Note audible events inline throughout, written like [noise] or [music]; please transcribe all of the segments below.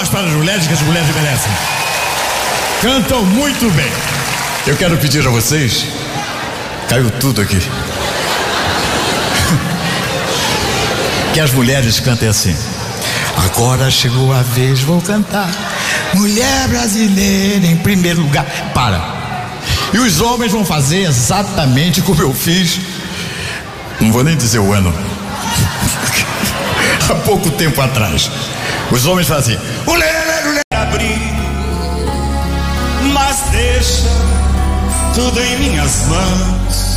Palmas para as mulheres que as mulheres merecem. Cantam muito bem. Eu quero pedir a vocês. Caiu tudo aqui. [laughs] que as mulheres cantem assim. Agora chegou a vez, vou cantar. Mulher brasileira em primeiro lugar. Para. E os homens vão fazer exatamente como eu fiz. Não vou nem dizer o ano. [laughs] Há pouco tempo atrás. Os homens fazem. Mulher, mulher. Abrir, mas deixa tudo em minhas mãos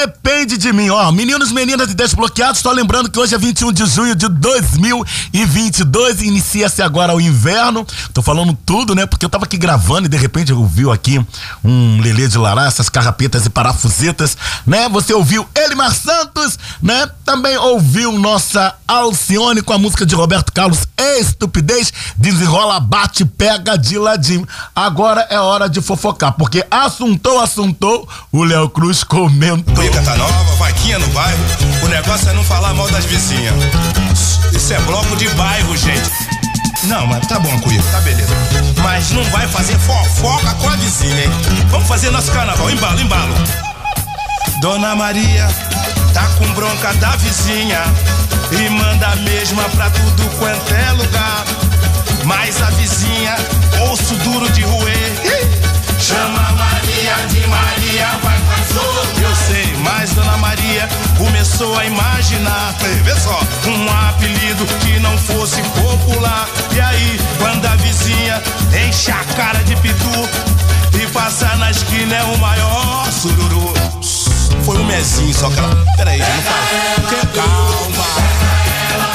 depende de mim. Ó, meninos, meninas e desbloqueados, só lembrando que hoje é 21 de junho de 2022 inicia-se agora o inverno. Tô falando tudo, né? Porque eu tava aqui gravando e de repente ouviu aqui um lelê de lará, essas carrapetas e parafusetas, né? Você ouviu Elimar Santos, né? Também ouviu nossa Alcione com a música de Roberto Carlos, Estupidez, desenrola, bate, pega de ladinho. Agora é hora de fofocar, porque assuntou, assuntou, o Léo Cruz comenta. Briga tá nova, vaquinha no bairro, o negócio é não falar mal das vizinhas. Isso é bloco de bairro, gente. Não, mas tá bom, Cuico, tá beleza. Mas não vai fazer fofoca com a vizinha, hein? Vamos fazer nosso carnaval, embalo, embalo. Dona Maria tá com bronca da vizinha e manda a mesma pra tudo quanto é lugar. Mas a vizinha, osso duro de roer, chama Maria de Maria, vai mas Dona Maria começou a imaginar, vê só, um apelido que não fosse popular. E aí, quando a vizinha enche a cara de pitu e passa na esquina é o maior sururu. Foi um mesinho só que ela. Peraí, não fala. Calma.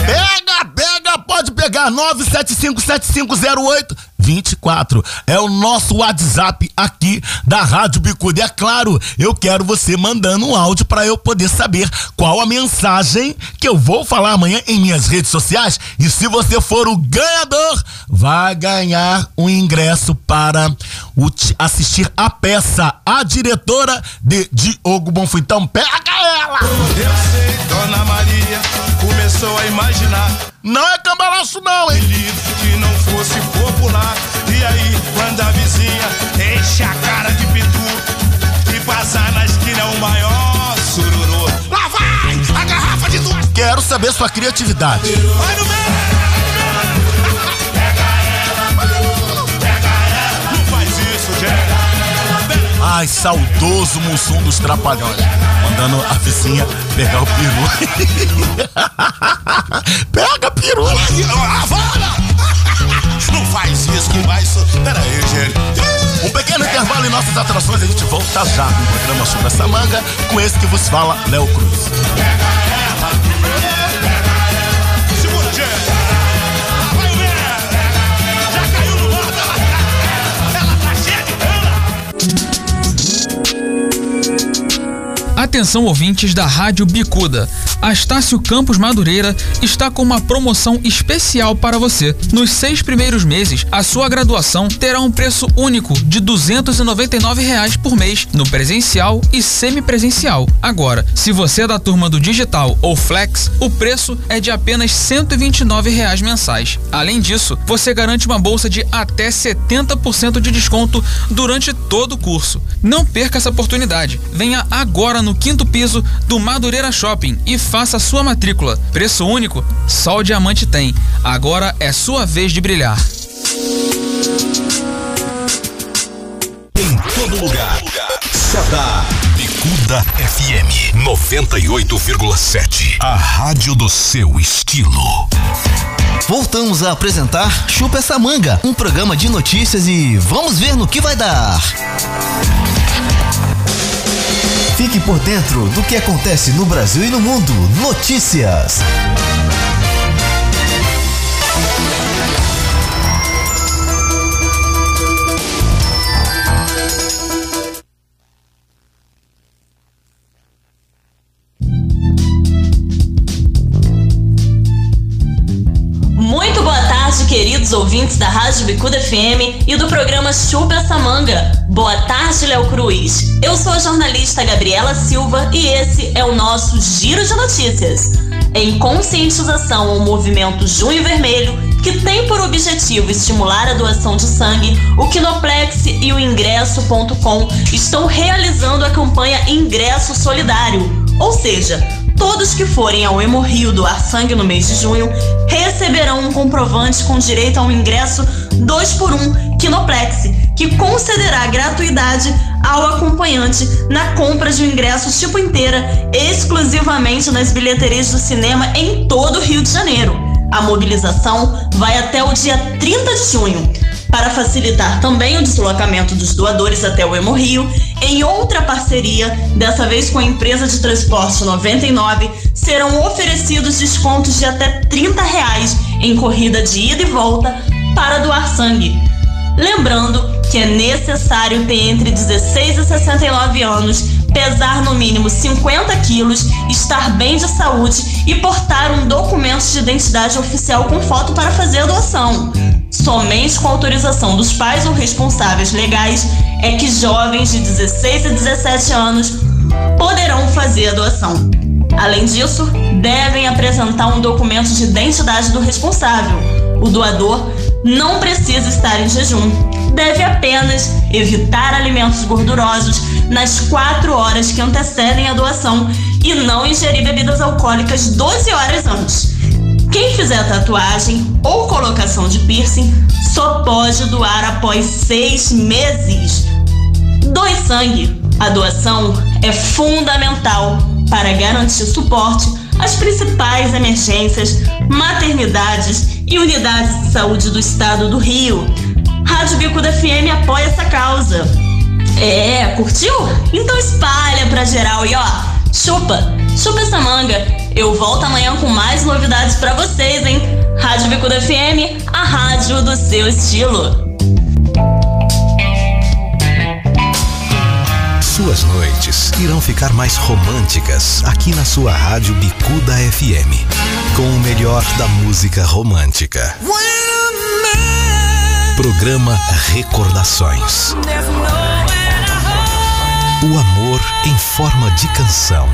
Pega, pega, pode pegar 9757508 24. É o nosso WhatsApp aqui da Rádio Bicuda. E é claro, eu quero você mandando um áudio para eu poder saber qual a mensagem que eu vou falar amanhã em minhas redes sociais. E se você for o ganhador, vai ganhar um ingresso para o, assistir a peça A Diretora de Diogo Bonfim. Então pega ela! Eu sei, Dona Maria começou a imaginar. Não é cambalaço não, hein? que não fosse popular. E aí, quando a vizinha enche a cara de pitu e passar na esquina é o maior sururu. Lá vai! A garrafa de duas. Quero saber sua criatividade. Vai no meio! Ai, saudoso Mussum dos Trapalhões. Mandando a vizinha pegar o peru. [laughs] Pega peru! Não faz isso que vai. Pera aí, gente. Um pequeno intervalo em nossas atrações, a gente volta já com o programa sobre essa manga, com esse que vos fala, Léo Cruz. Morro, ela, Atenção ouvintes da Rádio Bicuda. A Estácio Campos Madureira está com uma promoção especial para você. Nos seis primeiros meses, a sua graduação terá um preço único de 299 reais por mês no presencial e semipresencial. Agora, se você é da turma do digital ou flex, o preço é de apenas 129 reais mensais. Além disso, você garante uma bolsa de até 70% de desconto durante todo o curso. Não perca essa oportunidade. Venha agora no quinto piso do Madureira Shopping e faça sua matrícula. Preço único? Só o Diamante tem. Agora é sua vez de brilhar. Em todo lugar. Sada. Bicuda FM 98,7. A rádio do seu estilo. Voltamos a apresentar Chupa essa manga, um programa de notícias e vamos ver no que vai dar. Fique por dentro do que acontece no Brasil e no mundo. Notícias. Ouvintes da Rádio Bicuda FM e do programa Chupa essa manga. Boa tarde, Léo Cruz. Eu sou a jornalista Gabriela Silva e esse é o nosso Giro de Notícias. Em conscientização ao movimento Junho Vermelho, que tem por objetivo estimular a doação de sangue, o Kinoplex e o Ingresso.com estão realizando a campanha Ingresso Solidário, ou seja, todos que forem ao Hemorrio doar sangue no mês de junho receberão um comprovante com direito a um ingresso 2 por 1 Kinoplex, que concederá gratuidade ao acompanhante na compra de um ingresso tipo inteira, exclusivamente nas bilheterias do cinema em todo o Rio de Janeiro. A mobilização vai até o dia 30 de junho. Para facilitar também o deslocamento dos doadores até o Hemorrio, em outra parceria, dessa vez com a empresa de transporte 99, serão oferecidos descontos de até 30 reais em corrida de ida e volta para doar sangue. Lembrando que é necessário ter entre 16 e 69 anos, pesar no mínimo 50 quilos, estar bem de saúde e portar um documento de identidade oficial com foto para fazer a doação. Somente com autorização dos pais ou responsáveis legais é que jovens de 16 a 17 anos poderão fazer a doação. Além disso, devem apresentar um documento de identidade do responsável. O doador não precisa estar em jejum. Deve apenas evitar alimentos gordurosos nas 4 horas que antecedem a doação e não ingerir bebidas alcoólicas 12 horas antes. Quem fizer tatuagem ou colocação de piercing só pode doar após seis meses. Doe sangue. A doação é fundamental para garantir suporte às principais emergências, maternidades e unidades de saúde do estado do Rio. Rádio Bicuda FM apoia essa causa. É, curtiu? Então espalha pra geral e ó, chupa, chupa essa manga. Eu volto amanhã com mais novidades para vocês, hein? Rádio Bicuda FM, a rádio do seu estilo. Suas noites irão ficar mais românticas aqui na sua rádio Bicuda FM, com o melhor da música romântica. Programa Recordações. O amor em forma de canção.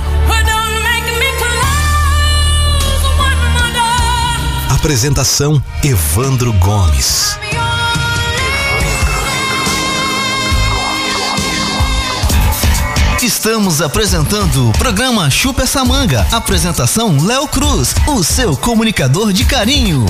Apresentação Evandro Gomes. Estamos apresentando o programa Chupa essa manga. Apresentação Léo Cruz, o seu comunicador de carinho.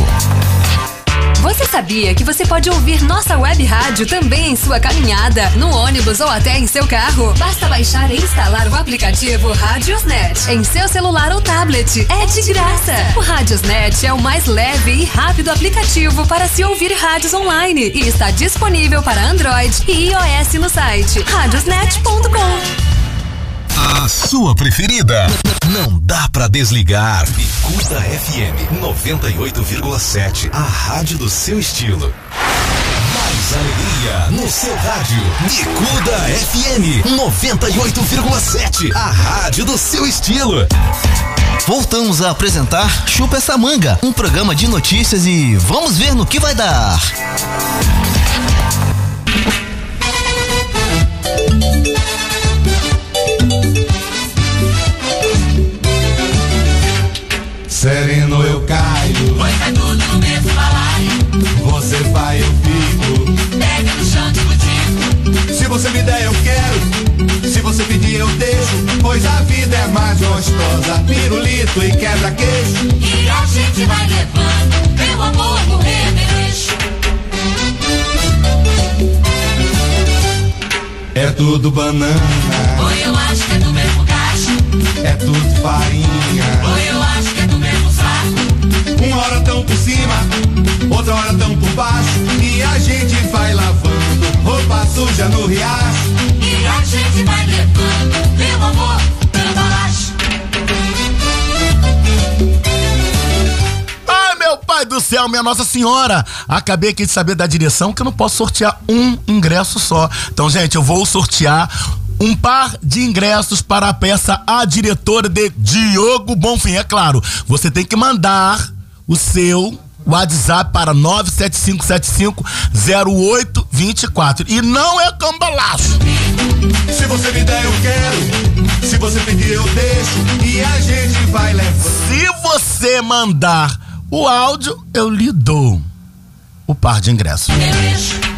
Você sabia que você pode ouvir nossa web rádio também em sua caminhada, no ônibus ou até em seu carro? Basta baixar e instalar o aplicativo Radiosnet em seu celular ou tablet. É de graça. O Radiosnet é o mais leve e rápido aplicativo para se ouvir rádios online e está disponível para Android e iOS no site radiosnet.com. A sua preferida. Não dá pra desligar. Bicuda FM 98,7. A rádio do seu estilo. Mais alegria no seu rádio. Bicuda FM 98,7. A rádio do seu estilo. Voltamos a apresentar Chupa essa manga, um programa de notícias e vamos ver no que vai dar. Tudo banana, céu, minha Nossa Senhora! Acabei aqui de saber da direção que eu não posso sortear um ingresso só. Então, gente, eu vou sortear um par de ingressos para a peça A Diretora de Diogo Bonfim. É claro, você tem que mandar o seu WhatsApp para 975750824. E não é cambalacho. Se você me der eu quero, se você pedir eu deixo. E a gente vai levando. Se você mandar o áudio eu lhe dou o par de ingressos. É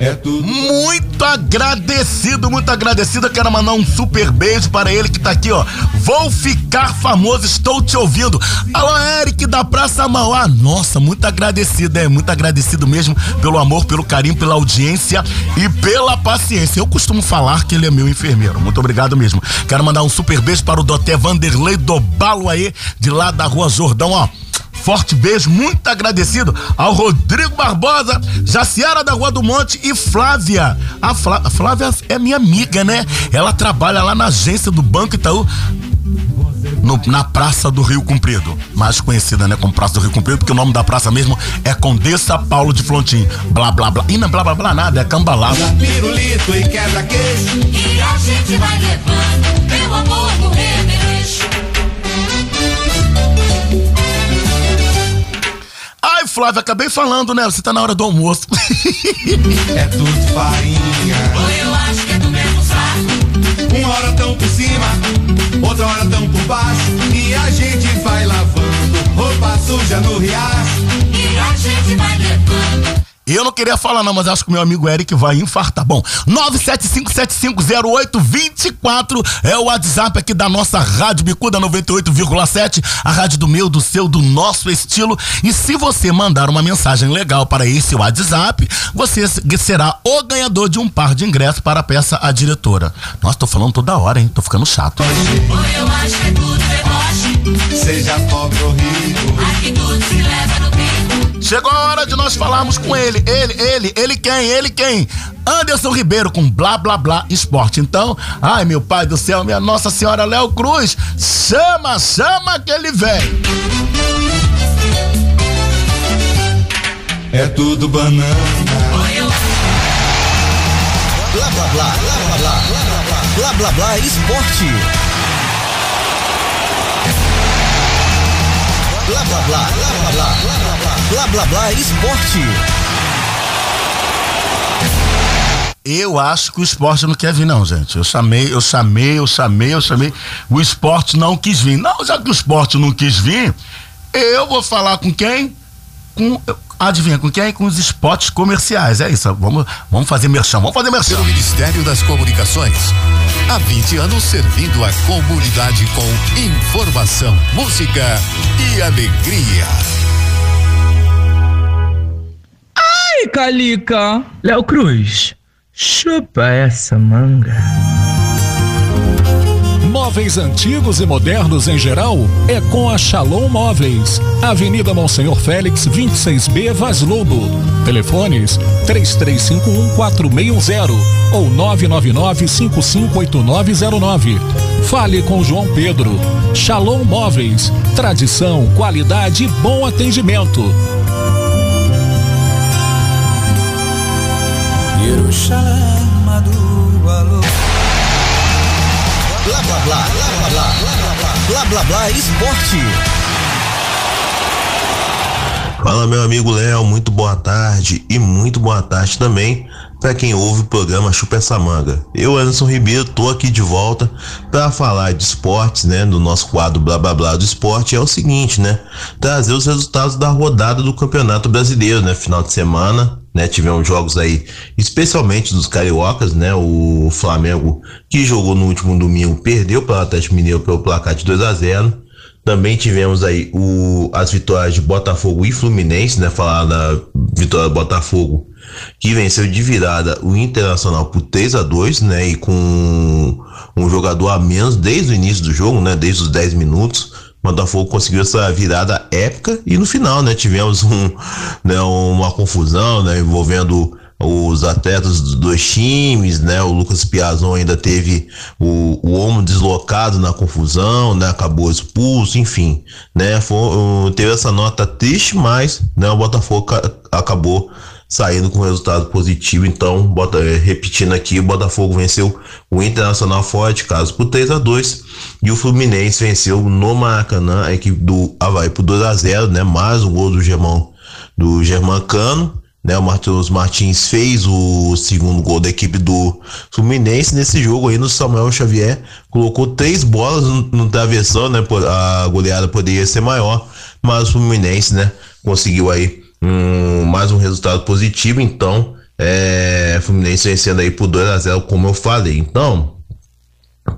É tudo. Muito agradecido, muito agradecido. Quero mandar um super beijo para ele que tá aqui, ó. Vou ficar famoso, estou te ouvindo. Alô, Eric da Praça Mauá. Nossa, muito agradecido, é muito agradecido mesmo pelo amor, pelo carinho, pela audiência e pela paciência. Eu costumo falar que ele é meu enfermeiro. Muito obrigado mesmo. Quero mandar um super beijo para o Doté Vanderlei do Balo aí, de lá da Rua Jordão, ó. Forte beijo, muito agradecido ao Rodrigo Barbosa, Jaciara da Rua do Monte e Flávia. A, Flá- Flávia é minha amiga, né? Ela trabalha lá na agência do Banco Itaú. no- na Praça do Rio Comprido, mais conhecida, né, como Praça do Rio Comprido, porque o nome da praça mesmo é Condessa Paulo de Flontim. Blá, blá, blá. E não é blá, blá, blá nada, é. Pirulito e quebra-queixo. E a gente vai levando, meu amor, no. Flávia, acabei falando, né? Você tá na hora do almoço. [laughs] É tudo farinha. Ou eu acho que é do mesmo saco. Uma hora tão por cima, outra hora tão por baixo. E a gente vai lavando roupa suja no riacho. E a gente vai levando. Eu não queria falar não, mas acho que o meu amigo Eric vai infartar. Bom, 975750824 é o WhatsApp aqui da nossa Rádio Bicuda 98,7, a rádio do meu, do seu, do nosso estilo. E se você mandar uma mensagem legal para esse WhatsApp, você será o ganhador de um par de ingressos para a peça A Diretora. Nossa, tô falando toda hora, hein? Tô ficando chato. Ou eu acho que é tudo deboche. Seja pobre ou rico. Aqui tudo se leva no. Chegou a hora de nós falarmos com ele. Ele, ele, ele quem? Ele quem? Anderson Ribeiro com Blá Blá Blá Esporte. Então, ai meu pai do céu, minha Nossa Senhora Léo Cruz, chama, chama que ele vem. É tudo banana. Blá blá blá, blá blá blá, blá blá blá, blá blá blá esporte. Blá blá blá, blá blá blá, blá blá blá, blá blá esporte. Eu acho que o esporte não quer vir, não, gente. Eu chamei, eu chamei, eu chamei, eu chamei. O esporte não quis vir. Não, já que o esporte não quis vir, eu vou falar com quem? Com. Adivinha com quem? Com os spots comerciais. É isso. Vamos, vamos fazer merchan. Vamos fazer merchan. Pelo Ministério das Comunicações. Há 20 anos servindo a comunidade com informação, música e alegria. Ai, Calica! Léo Cruz, chupa essa manga. Móveis antigos e modernos em geral é com a Shalom Móveis. Avenida Monsenhor Félix, 26B, Vaz Lobo. Telefones 33514610 ou 999558909. Fale com João Pedro. Shalom Móveis. Tradição, qualidade e bom atendimento. Blá blá, blá esporte. Fala meu amigo Léo, muito boa tarde e muito boa tarde também para quem ouve o programa Chupa essa manga. Eu, Anderson Ribeiro, tô aqui de volta para falar de esportes, né, do nosso quadro Blá Blá Blá do esporte. É o seguinte, né, trazer os resultados da rodada do Campeonato Brasileiro, né, final de semana, né, tivemos jogos aí, especialmente dos cariocas, né, o Flamengo que jogou no último domingo perdeu para o Atlético Mineiro pelo placar de 2 a 0. Também tivemos aí o, as vitórias de Botafogo e Fluminense, né? Falar da vitória do Botafogo, que venceu de virada o Internacional por 3 a 2 né? E com um jogador a menos desde o início do jogo, né? Desde os 10 minutos. Botafogo conseguiu essa virada épica e no final, né? Tivemos um, né, uma confusão, né? Envolvendo os atletas dos dois times, né? O Lucas Piazon ainda teve o, o ombro deslocado na confusão, né? Acabou expulso, enfim, né? Foi, teve essa nota triste, mas, né? O Botafogo ca- acabou saindo com resultado positivo. Então, bota, eh, repetindo aqui, o Botafogo venceu o Internacional fora de casa por 3 a 2 e o Fluminense venceu no Maracanã a equipe do Havaí por 2 a 0 né? Mais um gol do Germão, do Germancano né? O Matheus Martins fez o segundo gol da equipe do Fluminense nesse jogo aí no Samuel Xavier colocou três bolas no, no travessão, né? A goleada poderia ser maior, mas o Fluminense, né, conseguiu aí um, mais um resultado positivo, então é, Fluminense vencendo aí por 2 a 0 como eu falei. Então,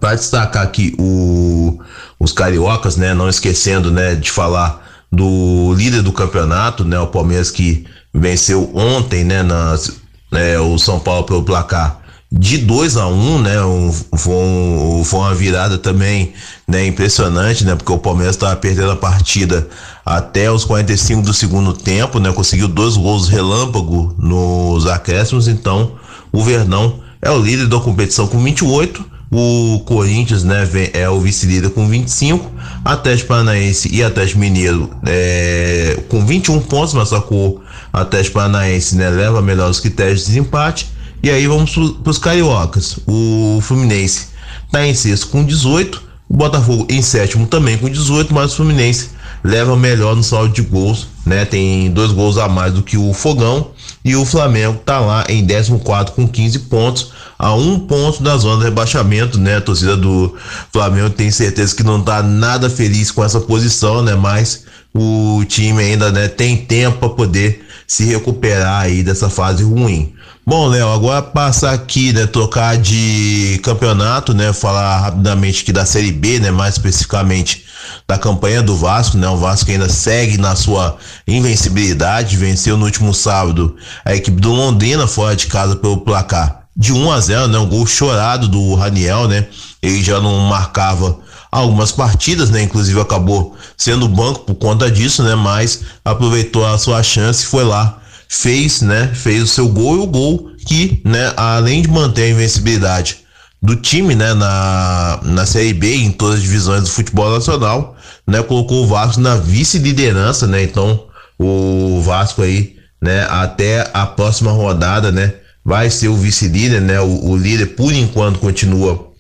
para destacar aqui o, os cariocas, né, não esquecendo, né, de falar do líder do campeonato, né, o Palmeiras que venceu ontem, né, nas, né, o São Paulo pelo placar de 2 a 1 um, né? Um, foi, um, foi uma virada também né, impressionante, né? Porque o Palmeiras estava perdendo a partida até os 45 do segundo tempo, né? Conseguiu dois gols relâmpago nos acréscimos, então o Verdão é o líder da competição com 28. O Corinthians, né, é o vice-líder com 25. Atlético Paranaense e Atlético Mineiro é, com 21 pontos, mas só que o Atlético Paranaense, né, leva melhor os critérios de desempate. E aí vamos para os cariocas. O Fluminense está em sexto com 18, o Botafogo em sétimo também com 18, mas o Fluminense leva melhor no saldo de gols, né? Tem dois gols a mais do que o Fogão e o Flamengo está lá em 14 com 15 pontos, a um ponto da zona de rebaixamento, né? A torcida do Flamengo tem certeza que não está nada feliz com essa posição, né? Mas o time ainda né, tem tempo para poder se recuperar aí dessa fase ruim. Bom, Léo, agora passar aqui, né, trocar de campeonato, né, falar rapidamente aqui da Série B, né, mais especificamente da campanha do Vasco, né, o Vasco ainda segue na sua invencibilidade, venceu no último sábado a equipe do Londrina fora de casa pelo placar de 1 a 0, né, um gol chorado do Raniel, né, ele já não marcava algumas partidas, né? Inclusive acabou sendo banco por conta disso, né? Mas aproveitou a sua chance e foi lá fez, né, fez o seu gol e o gol que, né, além de manter a invencibilidade do time, né, na, na Série B em todas as divisões do futebol nacional, né, colocou o Vasco na vice-liderança, né? Então, o Vasco aí, né, até a próxima rodada, né, vai ser o vice-líder, né? O, o, líder por enquanto continua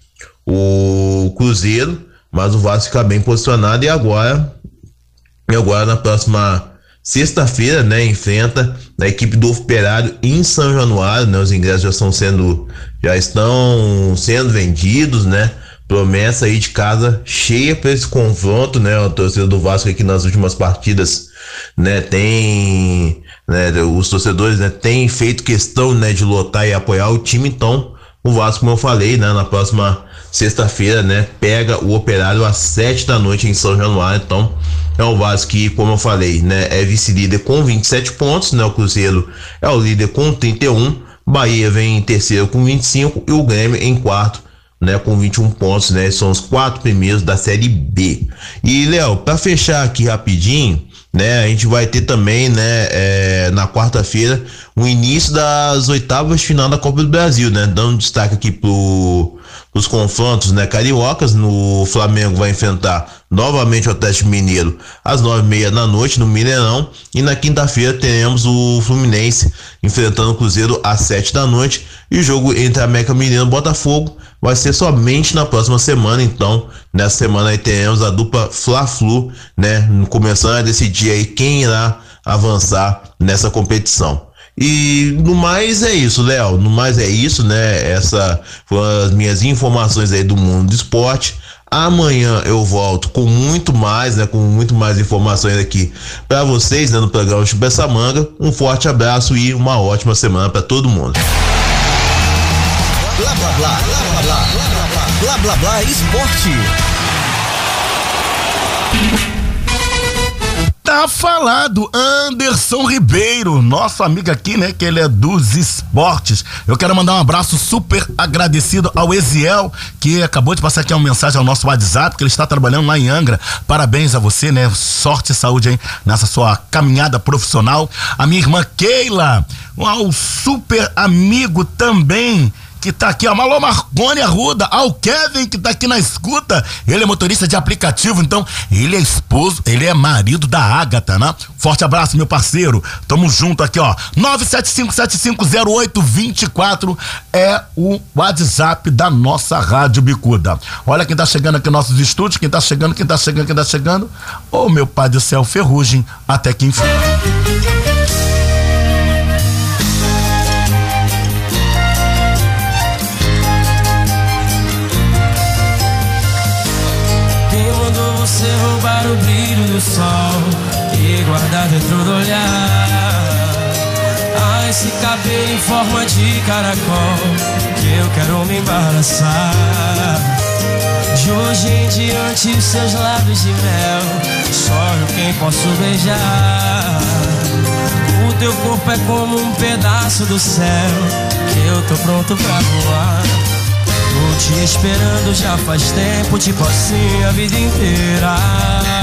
o Cruzeiro, mas o Vasco fica bem posicionado e agora e agora na próxima Sexta-feira, né, enfrenta a equipe do Operário em São Januário, né? Os ingressos já estão sendo já estão sendo vendidos, né? Promessa aí de casa cheia para esse confronto, né? O torcedor do Vasco aqui nas últimas partidas, né, tem, né, os torcedores, né, têm feito questão, né, de lotar e apoiar o time, então o Vasco, como eu falei, né, na próxima sexta-feira, né, pega o Operário às sete da noite em São Januário, então é o Vasco que, como eu falei, né, é vice-líder com 27 pontos, né? O Cruzeiro é o líder com 31, Bahia vem em terceiro com 25 e o Grêmio em quarto, né, com 21 pontos, né? São os quatro primeiros da Série B. E Léo, para fechar aqui rapidinho, né? A gente vai ter também, né, é, na quarta-feira, o início das oitavas de final da Copa do Brasil, né? Dando destaque aqui pro os confrontos, né, cariocas, no Flamengo vai enfrentar novamente o Atlético Mineiro às nove e meia da noite no Mineirão. E na quinta-feira teremos o Fluminense enfrentando o Cruzeiro às sete da noite. E o jogo entre América Mineiro e Botafogo vai ser somente na próxima semana, então. Nessa semana aí teremos a dupla Fla-Flu, né, começando a decidir aí quem irá avançar nessa competição. E no mais é isso, Léo. No mais é isso, né? Essa foram as minhas informações aí do mundo do esporte. Amanhã eu volto com muito mais, né? Com muito mais informações aqui para vocês, né? No programa Chupa essa manga. Um forte abraço e uma ótima semana para todo mundo. Blá blá blá, blá blá blá, blá blá blá, blá esporte. Tá falado, Anderson Ribeiro, nosso amigo aqui, né? Que ele é dos esportes. Eu quero mandar um abraço super agradecido ao Eziel, que acabou de passar aqui uma mensagem ao nosso WhatsApp, que ele está trabalhando lá em Angra. Parabéns a você, né? Sorte e saúde aí nessa sua caminhada profissional. A minha irmã Keila, ao super amigo também que tá aqui, ó. Malô Marconi Arruda, ao Kevin, que tá aqui na escuta. Ele é motorista de aplicativo, então ele é esposo, ele é marido da Ágata, né? Forte abraço, meu parceiro. Tamo junto aqui, ó. 975750824 é o WhatsApp da nossa Rádio Bicuda. Olha quem tá chegando aqui nos nossos estúdios, quem tá chegando, quem tá chegando, quem tá chegando. Ô, oh, meu pai do céu, ferrugem, até que enfim. sol e guardar dentro do olhar. Ah, esse cabelo em forma de caracol que eu quero me embaraçar. De hoje em diante, seus lábios de mel, só eu quem posso beijar. O teu corpo é como um pedaço do céu que eu tô pronto pra voar. Tô te esperando já faz tempo, tipo assim a vida inteira.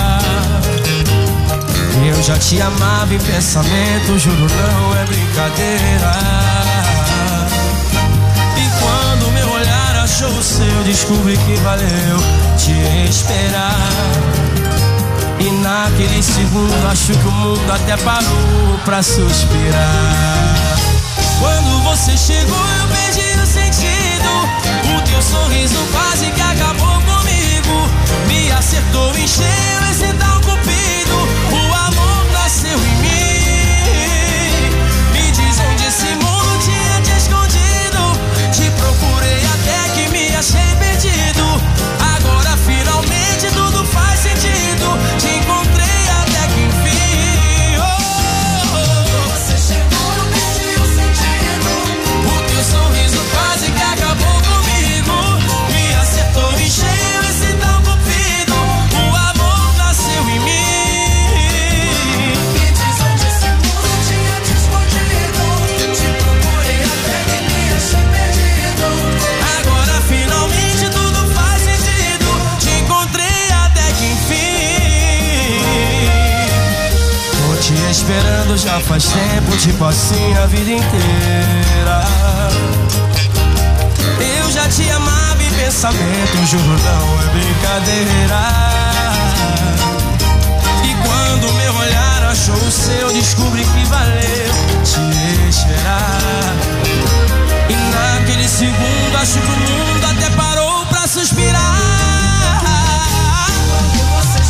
Eu já te amava em pensamento, juro não é brincadeira. E quando meu olhar achou o seu, descobri que valeu te esperar. E naquele segundo acho que o mundo até parou pra suspirar. Quando você chegou eu perdi o sentido O teu sorriso quase que acabou comigo Me acertou em cheio esse tal já faz tempo, tipo assim a vida inteira. Eu já te amava em pensamento, juro não é brincadeira. E quando meu olhar achou o seu, descobri que valeu te esperar. E naquele segundo acho que o mundo até parou pra suspirar. Quando você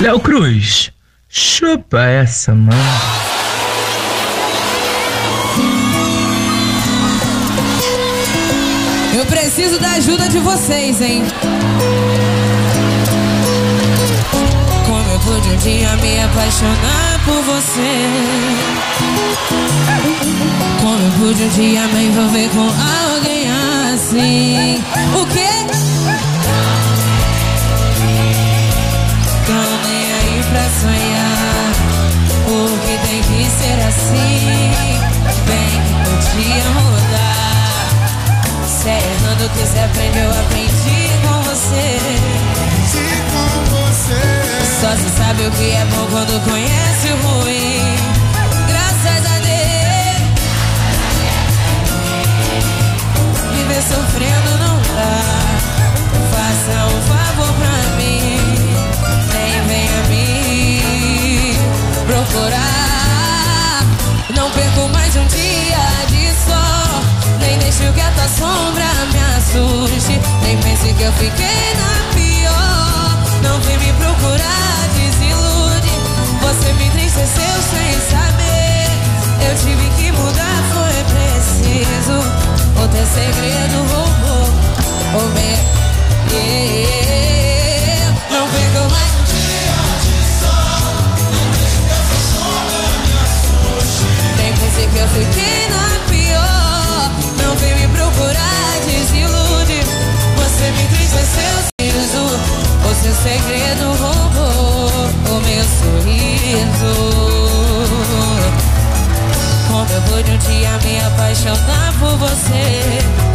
Léo Cruz, chupa essa, mano. Eu preciso da ajuda de vocês, hein? Como eu pude um dia me apaixonar por você? Como eu pude um dia me envolver com alguém assim? O quê? Podia mudar. Se é errando que se aprende, eu aprendi com você. com você. Só se sabe o que é bom quando conhece o ruim. Graças a Deus. Viver sofrendo não dá. Faça um favor pra mim. Nem venha me procurar. Não perco mais um dia de deixo que a tua sombra me assuste. Nem pense que eu fiquei na pior. Não vem me procurar, desilude. Você me entristeceu sem saber. Eu tive que mudar, foi preciso. Ou ter segredo, roubou. Ou bem, yeah. não pegou mais. Nem pensei que eu fiquei Você me entristeceu, sorriso. O seu segredo roubou o meu sorriso. Como eu vou de um dia me apaixonar por você?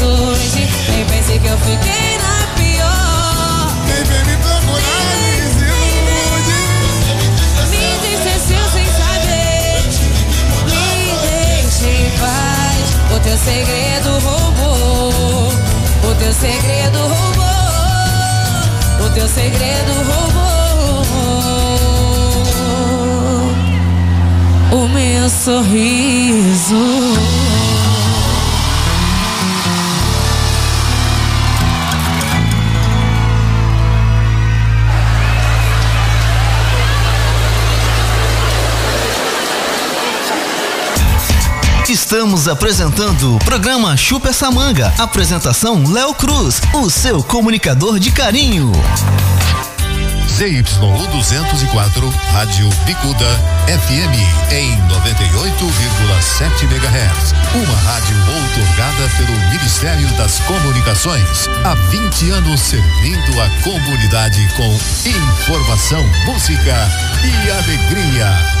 Nem pense que eu fiquei na pior. Quem vem me procurar me desilude. Me desceu sem saber. Me deixe em paz. O teu segredo roubou. O teu segredo roubou. O teu segredo roubou. O meu sorriso. Estamos apresentando o programa Chupa essa manga. Apresentação Léo Cruz, o seu comunicador de carinho. ZYU 204, Rádio Bicuda FM em 98,7 MHz. Uma rádio outorgada pelo Ministério das Comunicações. Há 20 anos servindo a comunidade com informação, música e alegria.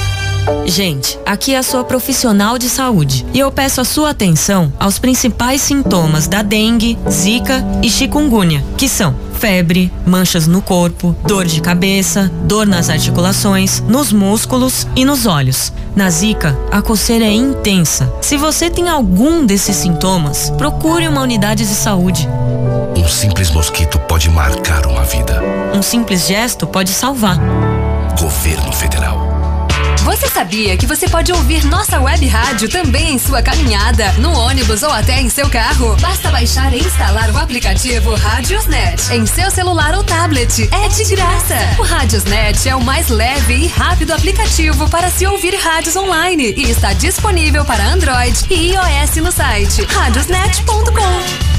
Gente, aqui é a sua profissional de saúde e eu peço a sua atenção aos principais sintomas da dengue, zika e chikungunya, que são febre, manchas no corpo, dor de cabeça, dor nas articulações, nos músculos e nos olhos. Na zika, a coceira é intensa. Se você tem algum desses sintomas, procure uma unidade de saúde. Um simples mosquito pode marcar uma vida. Um simples gesto pode salvar. Governo Federal. Você sabia que você pode ouvir nossa web rádio também em sua caminhada, no ônibus ou até em seu carro? Basta baixar e instalar o aplicativo Radiosnet em seu celular ou tablet. É de graça. O Radiosnet é o mais leve e rápido aplicativo para se ouvir rádios online e está disponível para Android e iOS no site radiosnet.com.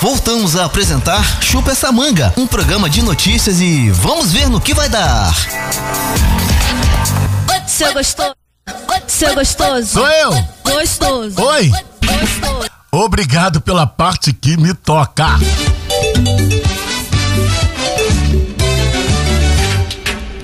Voltamos a apresentar Chupa essa manga, um programa de notícias e vamos ver no que vai dar. Seu gostoso. Seu gostoso. Sou eu. Gostoso. Oi. Obrigado pela parte que me toca.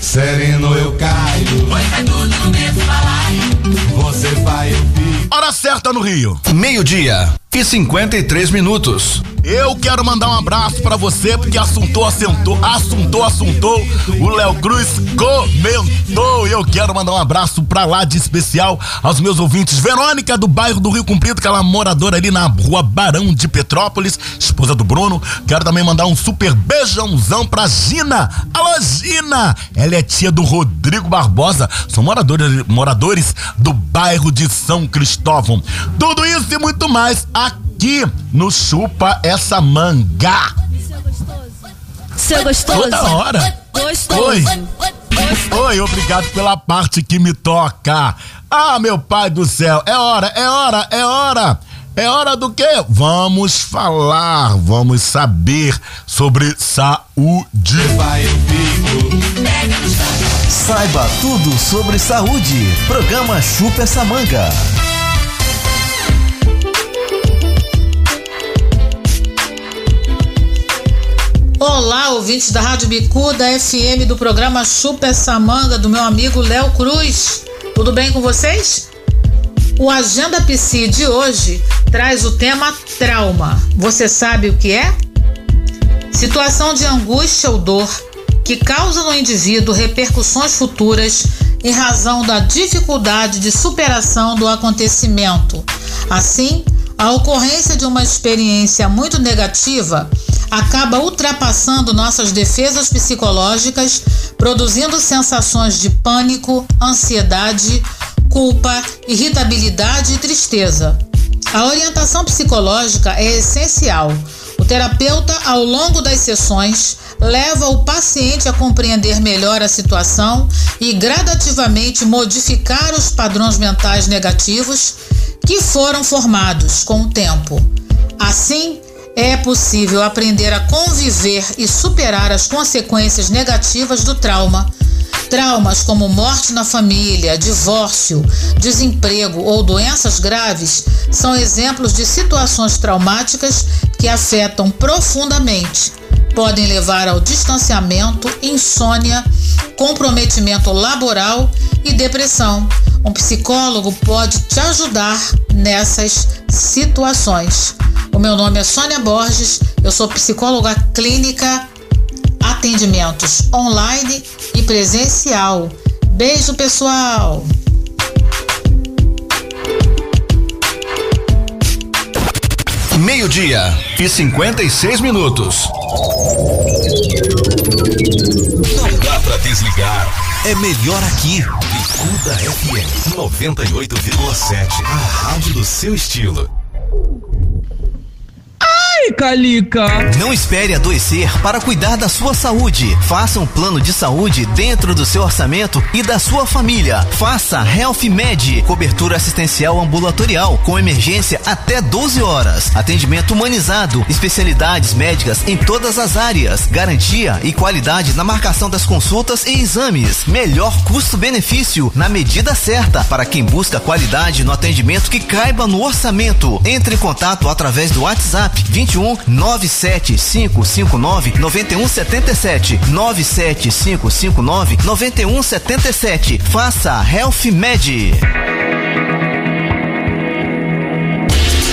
Sereno eu caio. Vai tudo no mesmo balaio. Você vai, eu fico. Hora certa no Rio. Meio-dia e 53 minutos. Eu quero mandar um abraço pra você, porque assuntou, assentou, assuntou, assuntou. O Léo Cruz comentou. Eu quero mandar um abraço pra lá de especial aos meus ouvintes. Verônica, do bairro do Rio Comprido, que ela é moradora ali na rua Barão de Petrópolis, esposa do Bruno. Quero também mandar um super beijãozão pra Gina. Alô, Gina! Ela é tia do Rodrigo Barbosa. São moradores, moradores do bairro de São Cristóvão. Tudo isso e muito mais aqui no Chupa Essa Manga. Seu gostoso. Toda hora. Gostoso. Oi. Oi, obrigado pela parte que me toca. Ah, meu pai do céu, é hora, é hora, é hora. É hora do quê? Vamos falar, vamos saber sobre saúde. Saiba tudo sobre saúde. Programa Chupa essa manga. Olá, ouvintes da Rádio Bicuda FM do programa Chupa essa manga do meu amigo Léo Cruz. Tudo bem com vocês? O Agenda Psi de hoje traz o tema trauma. Você sabe o que é? Situação de angústia ou dor que causa no indivíduo repercussões futuras em razão da dificuldade de superação do acontecimento. Assim, a ocorrência de uma experiência muito negativa acaba ultrapassando nossas defesas psicológicas, produzindo sensações de pânico, ansiedade, culpa, irritabilidade e tristeza. A orientação psicológica é essencial. O terapeuta, ao longo das sessões, leva o paciente a compreender melhor a situação e gradativamente modificar os padrões mentais negativos que foram formados com o tempo. Assim, é possível aprender a conviver e superar as consequências negativas do trauma. Traumas como morte na família, divórcio, desemprego ou doenças graves são exemplos de situações traumáticas que afetam profundamente. Podem levar ao distanciamento, insônia, comprometimento laboral e depressão. Um psicólogo pode te ajudar nessas situações. O meu nome é Sônia Borges, eu sou psicóloga clínica, atendimentos online e presencial. Beijo, pessoal! Meio-dia e 56 minutos. Não dá pra desligar. É melhor aqui. Bicuda FM 98,7. A rádio do seu estilo. Calica! Não espere adoecer para cuidar da sua saúde. Faça um plano de saúde dentro do seu orçamento e da sua família. Faça Health Med, cobertura assistencial ambulatorial com emergência até 12 horas. Atendimento humanizado, especialidades médicas em todas as áreas, garantia e qualidade na marcação das consultas e exames. Melhor custo-benefício na medida certa para quem busca qualidade no atendimento que caiba no orçamento. Entre em contato através do WhatsApp 21 97559 9177 97559 9177. Faça Health Med.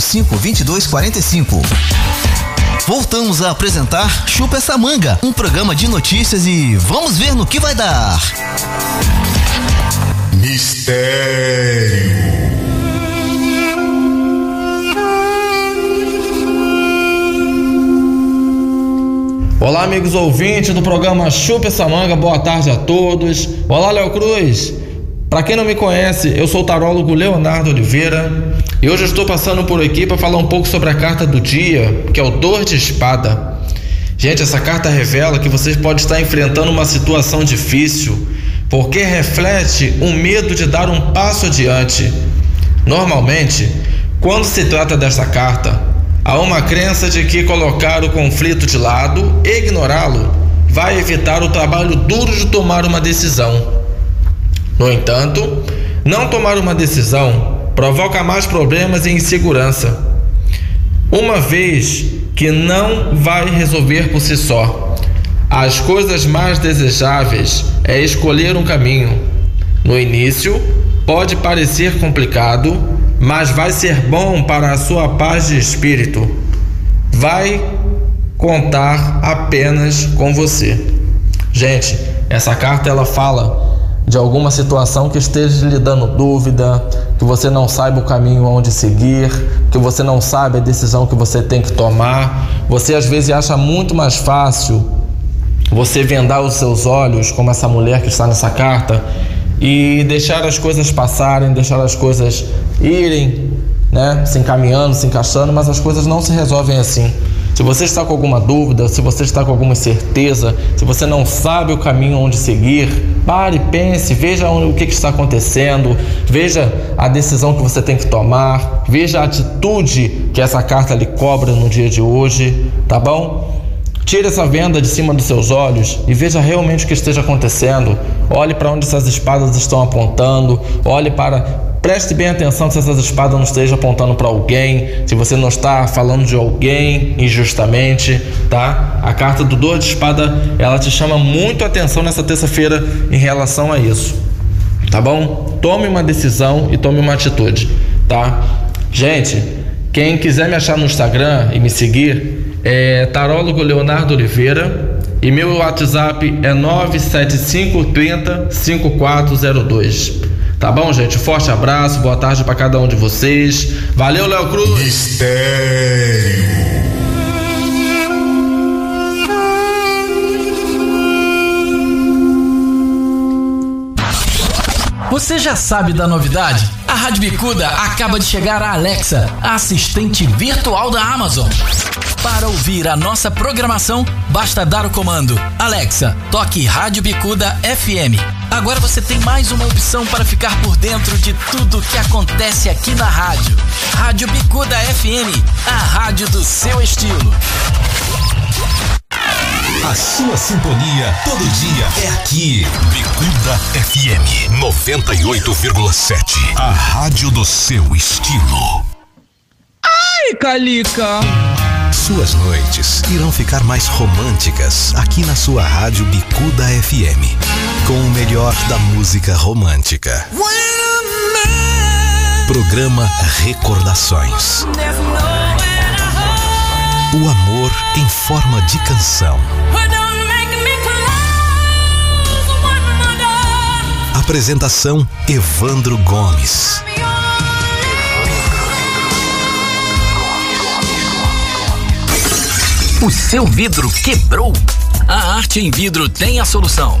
2245. Voltamos a apresentar Chupa essa manga, um programa de notícias e vamos ver no que vai dar. Mistério. Olá, amigos ouvintes do programa Chupa essa manga, boa tarde a todos. Olá, Léo Cruz. Para quem não me conhece, eu sou o tarólogo Leonardo Oliveira e hoje eu estou passando por aqui para falar um pouco sobre a carta do dia, que é o Dor de Espada. Gente, essa carta revela que vocês podem estar enfrentando uma situação difícil, porque reflete um medo de dar um passo adiante. Normalmente, quando se trata dessa carta, há uma crença de que colocar o conflito de lado ignorá-lo vai evitar o trabalho duro de tomar uma decisão. No entanto, não tomar uma decisão provoca mais problemas e insegurança, uma vez que não vai resolver por si só. As coisas mais desejáveis é escolher um caminho. No início, pode parecer complicado, mas vai ser bom para a sua paz de espírito. Vai contar apenas com você. Gente, essa carta ela fala de alguma situação que esteja lhe dando dúvida, que você não saiba o caminho onde seguir, que você não sabe a decisão que você tem que tomar. Você às vezes acha muito mais fácil você vendar os seus olhos, como essa mulher que está nessa carta, e deixar as coisas passarem, deixar as coisas irem, né, se encaminhando, se encaixando, mas as coisas não se resolvem assim. Se você está com alguma dúvida, se você está com alguma certeza, se você não sabe o caminho onde seguir, pare, pense, veja o que está acontecendo, veja a decisão que você tem que tomar, veja a atitude que essa carta lhe cobra no dia de hoje, tá bom? Tire essa venda de cima dos seus olhos e veja realmente o que esteja acontecendo. Olhe para onde essas espadas estão apontando, olhe para Preste bem atenção se essas espadas não estejam apontando para alguém, se você não está falando de alguém injustamente, tá? A carta do dor de espada, ela te chama muito atenção nessa terça-feira em relação a isso. Tá bom? Tome uma decisão e tome uma atitude, tá? Gente, quem quiser me achar no Instagram e me seguir é tarólogo Leonardo Oliveira e meu WhatsApp é 97530 5402. Tá bom, gente? Forte abraço, boa tarde para cada um de vocês. Valeu, Léo Cruz. Mistério. Você já sabe da novidade? A Rádio Bicuda acaba de chegar a Alexa, a assistente virtual da Amazon. Para ouvir a nossa programação, basta dar o comando Alexa, toque Rádio Bicuda FM. Agora você tem mais uma opção para ficar por dentro de tudo que acontece aqui na rádio. Rádio Bicuda FM, a rádio do seu estilo. A sua sintonia todo dia é aqui. Bicuda FM 98,7. A rádio do seu estilo. Ai, Calica. Suas noites irão ficar mais românticas aqui na sua rádio Bicuda FM. Com o melhor da música romântica. Programa Recordações. O amor em forma de canção. Apresentação Evandro Gomes. O seu vidro quebrou? A Arte em Vidro tem a solução.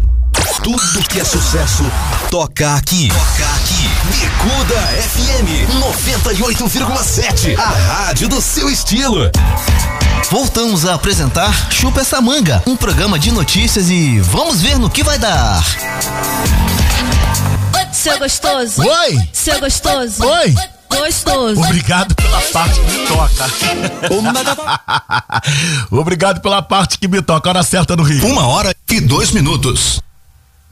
Tudo que é sucesso toca aqui. Toca aqui. Bicuda FM 98,7. A rádio do seu estilo. Voltamos a apresentar Chupa essa manga, um programa de notícias e vamos ver no que vai dar. Seu gostoso. Oi. Seu gostoso. Oi. Gostoso. Obrigado pela parte que me toca. [laughs] Obrigado pela parte que me toca. Hora certa no Rio. Uma hora e dois minutos.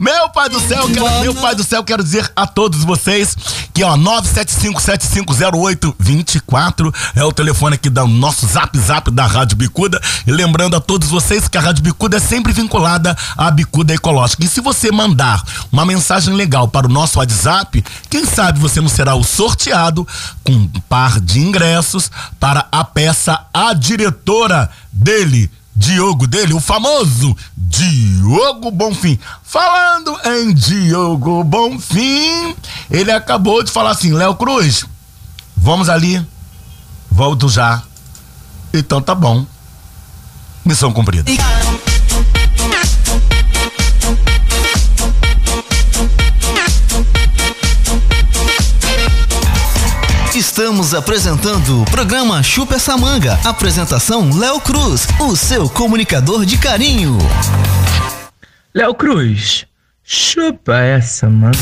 Meu pai do céu, quero, meu pai do céu, quero dizer a todos vocês que ó, 975750824 é o telefone aqui do nosso Zap Zap da Rádio Bicuda. E lembrando a todos vocês que a Rádio Bicuda é sempre vinculada à Bicuda Ecológica. E se você mandar uma mensagem legal para o nosso WhatsApp, quem sabe você não será o sorteado com um par de ingressos para a peça A Diretora dele. Diogo dele, o famoso Diogo Bonfim. Falando em Diogo Bonfim, ele acabou de falar assim: Léo Cruz, vamos ali, volto já. Então tá bom. Missão cumprida. Estamos apresentando o programa Chupa essa manga. Apresentação Léo Cruz, o seu comunicador de carinho. Léo Cruz, chupa essa manga.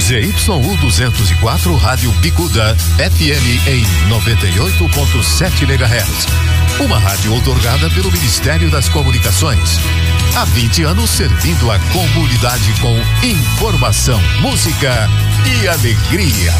ZYU 204 Rádio Bicuda FM em 98.7 MHz. Uma rádio otorgada pelo Ministério das Comunicações. Há 20 anos servindo a comunidade com informação, música e alegria.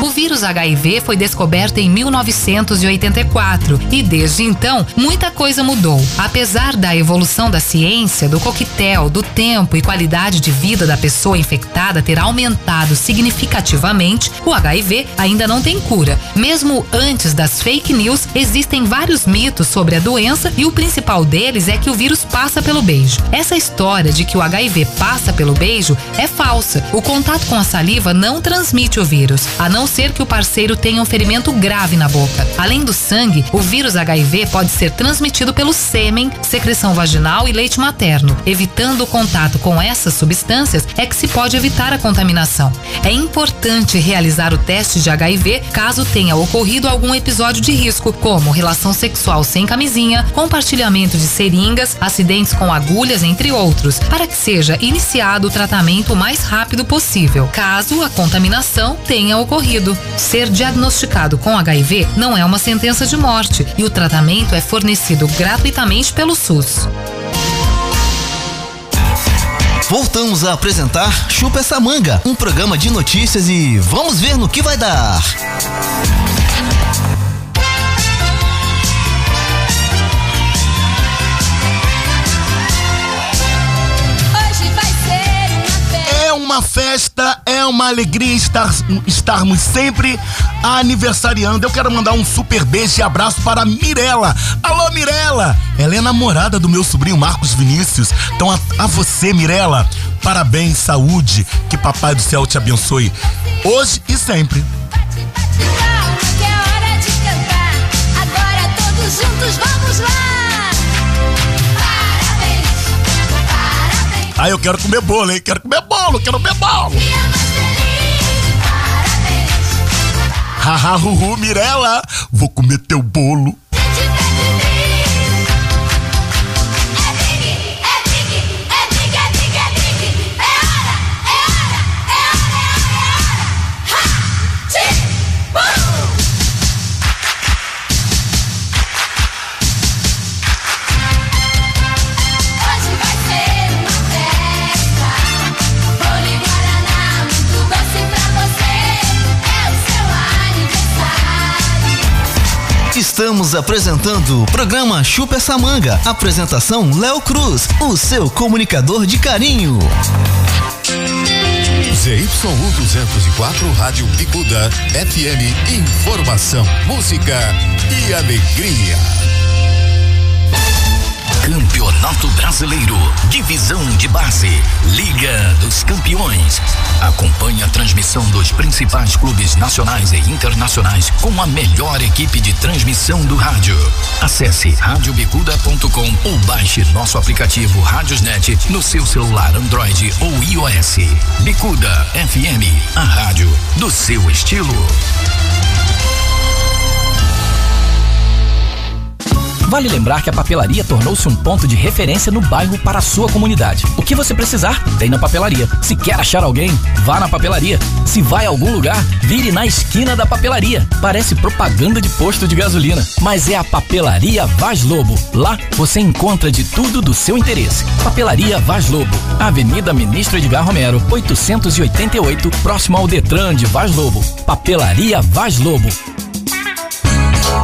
O vírus HIV foi descoberto em 1984 e desde então muita coisa mudou. Apesar da evolução da ciência, do coquetel, do tempo e qualidade de vida da pessoa infectada ter aumentado significativamente, o HIV ainda não tem cura. Mesmo antes das fake news, existem vários mitos sobre a doença e o principal deles é que o vírus passa pelo beijo. Essa história de que o HIV passa pelo beijo é falsa. O contato com a saliva não transmite o vírus, a não ser que o parceiro tenha um ferimento grave na boca. Além do sangue, o vírus HIV pode ser transmitido pelo sêmen, secreção vaginal e leite materno. Evitando o contato com essas substâncias é que se pode evitar a contaminação. É importante realizar o teste de HIV caso tenha ocorrido algum episódio de risco, como relação sexual sem camisinha, compartilhamento de seringas, acidentes com agulhas, entre outros, para que seja iniciado o tratamento o mais rápido possível, caso a contaminação tenha ocorrido. Ser diagnosticado com HIV não é uma sentença de morte e o tratamento é fornecido gratuitamente pelo SUS. Voltamos a apresentar Chupa essa manga, um programa de notícias e vamos ver no que vai dar. Uma festa, é uma alegria estar, estarmos sempre aniversariando. Eu quero mandar um super beijo e abraço para a Mirella. Alô, Mirella! Ela é namorada do meu sobrinho Marcos Vinícius. Então, a, a você, Mirella, parabéns, saúde, que Papai do Céu te abençoe hoje e sempre. Que é hora de cantar. Agora todos juntos vamos lá. Ah, eu quero comer bolo, hein? Quero comer bolo, quero comer bolo. Haha, Ruhu, Mirella, vou comer teu bolo. Estamos apresentando o programa Chupa essa manga. Apresentação Léo Cruz, o seu comunicador de carinho. ZYU 204 Rádio Bicuda FM Informação, música e alegria. Campeonato Brasileiro, Divisão de Base, Liga dos Campeões. Acompanhe a transmissão dos principais clubes nacionais e internacionais com a melhor equipe de transmissão do rádio. Acesse radiobicuda.com ou baixe nosso aplicativo Radiosnet no seu celular Android ou iOS. Bicuda FM, a rádio do seu estilo. Vale lembrar que a papelaria tornou-se um ponto de referência no bairro para a sua comunidade. O que você precisar, tem na papelaria. Se quer achar alguém, vá na papelaria. Se vai a algum lugar, vire na esquina da papelaria. Parece propaganda de posto de gasolina, mas é a Papelaria Vaz Lobo. Lá você encontra de tudo do seu interesse. Papelaria Vaz Lobo, Avenida Ministro Edgar Romero, 888, próximo ao Detran de Vaz Lobo. Papelaria Vaz Lobo.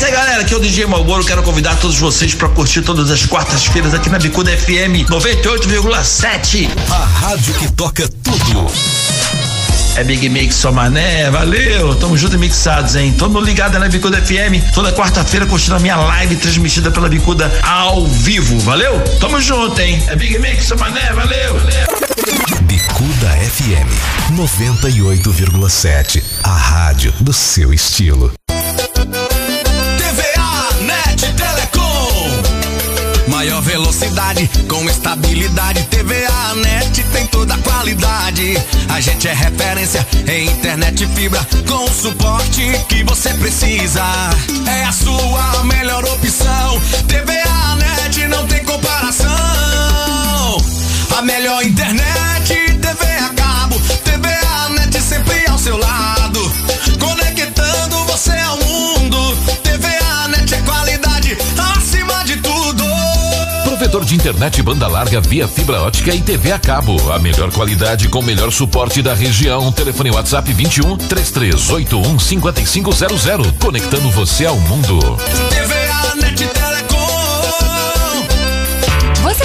E aí galera, aqui é o DJ Malboro, quero convidar todos vocês para curtir todas as quartas-feiras aqui na Bicuda FM 98,7. A rádio que toca tudo. É Big Mix só mané, valeu, tamo junto e mixados, hein? Tamo ligado na Bicuda FM, toda quarta-feira curtindo a minha live transmitida pela Bicuda ao vivo, valeu? Tamo junto, hein? É Big Mix só mané, valeu, valeu. Bicuda FM 98,7. A rádio do seu estilo. Velocidade com estabilidade. TVA Net tem toda a qualidade. A gente é referência em internet fibra com o suporte que você precisa. É a sua melhor opção. TVA Net não tem comparação. A melhor internet, Provedor de internet banda larga via fibra ótica e TV a cabo. A melhor qualidade com o melhor suporte da região. Telefone WhatsApp 21 3381 5500. Conectando você ao mundo. TVA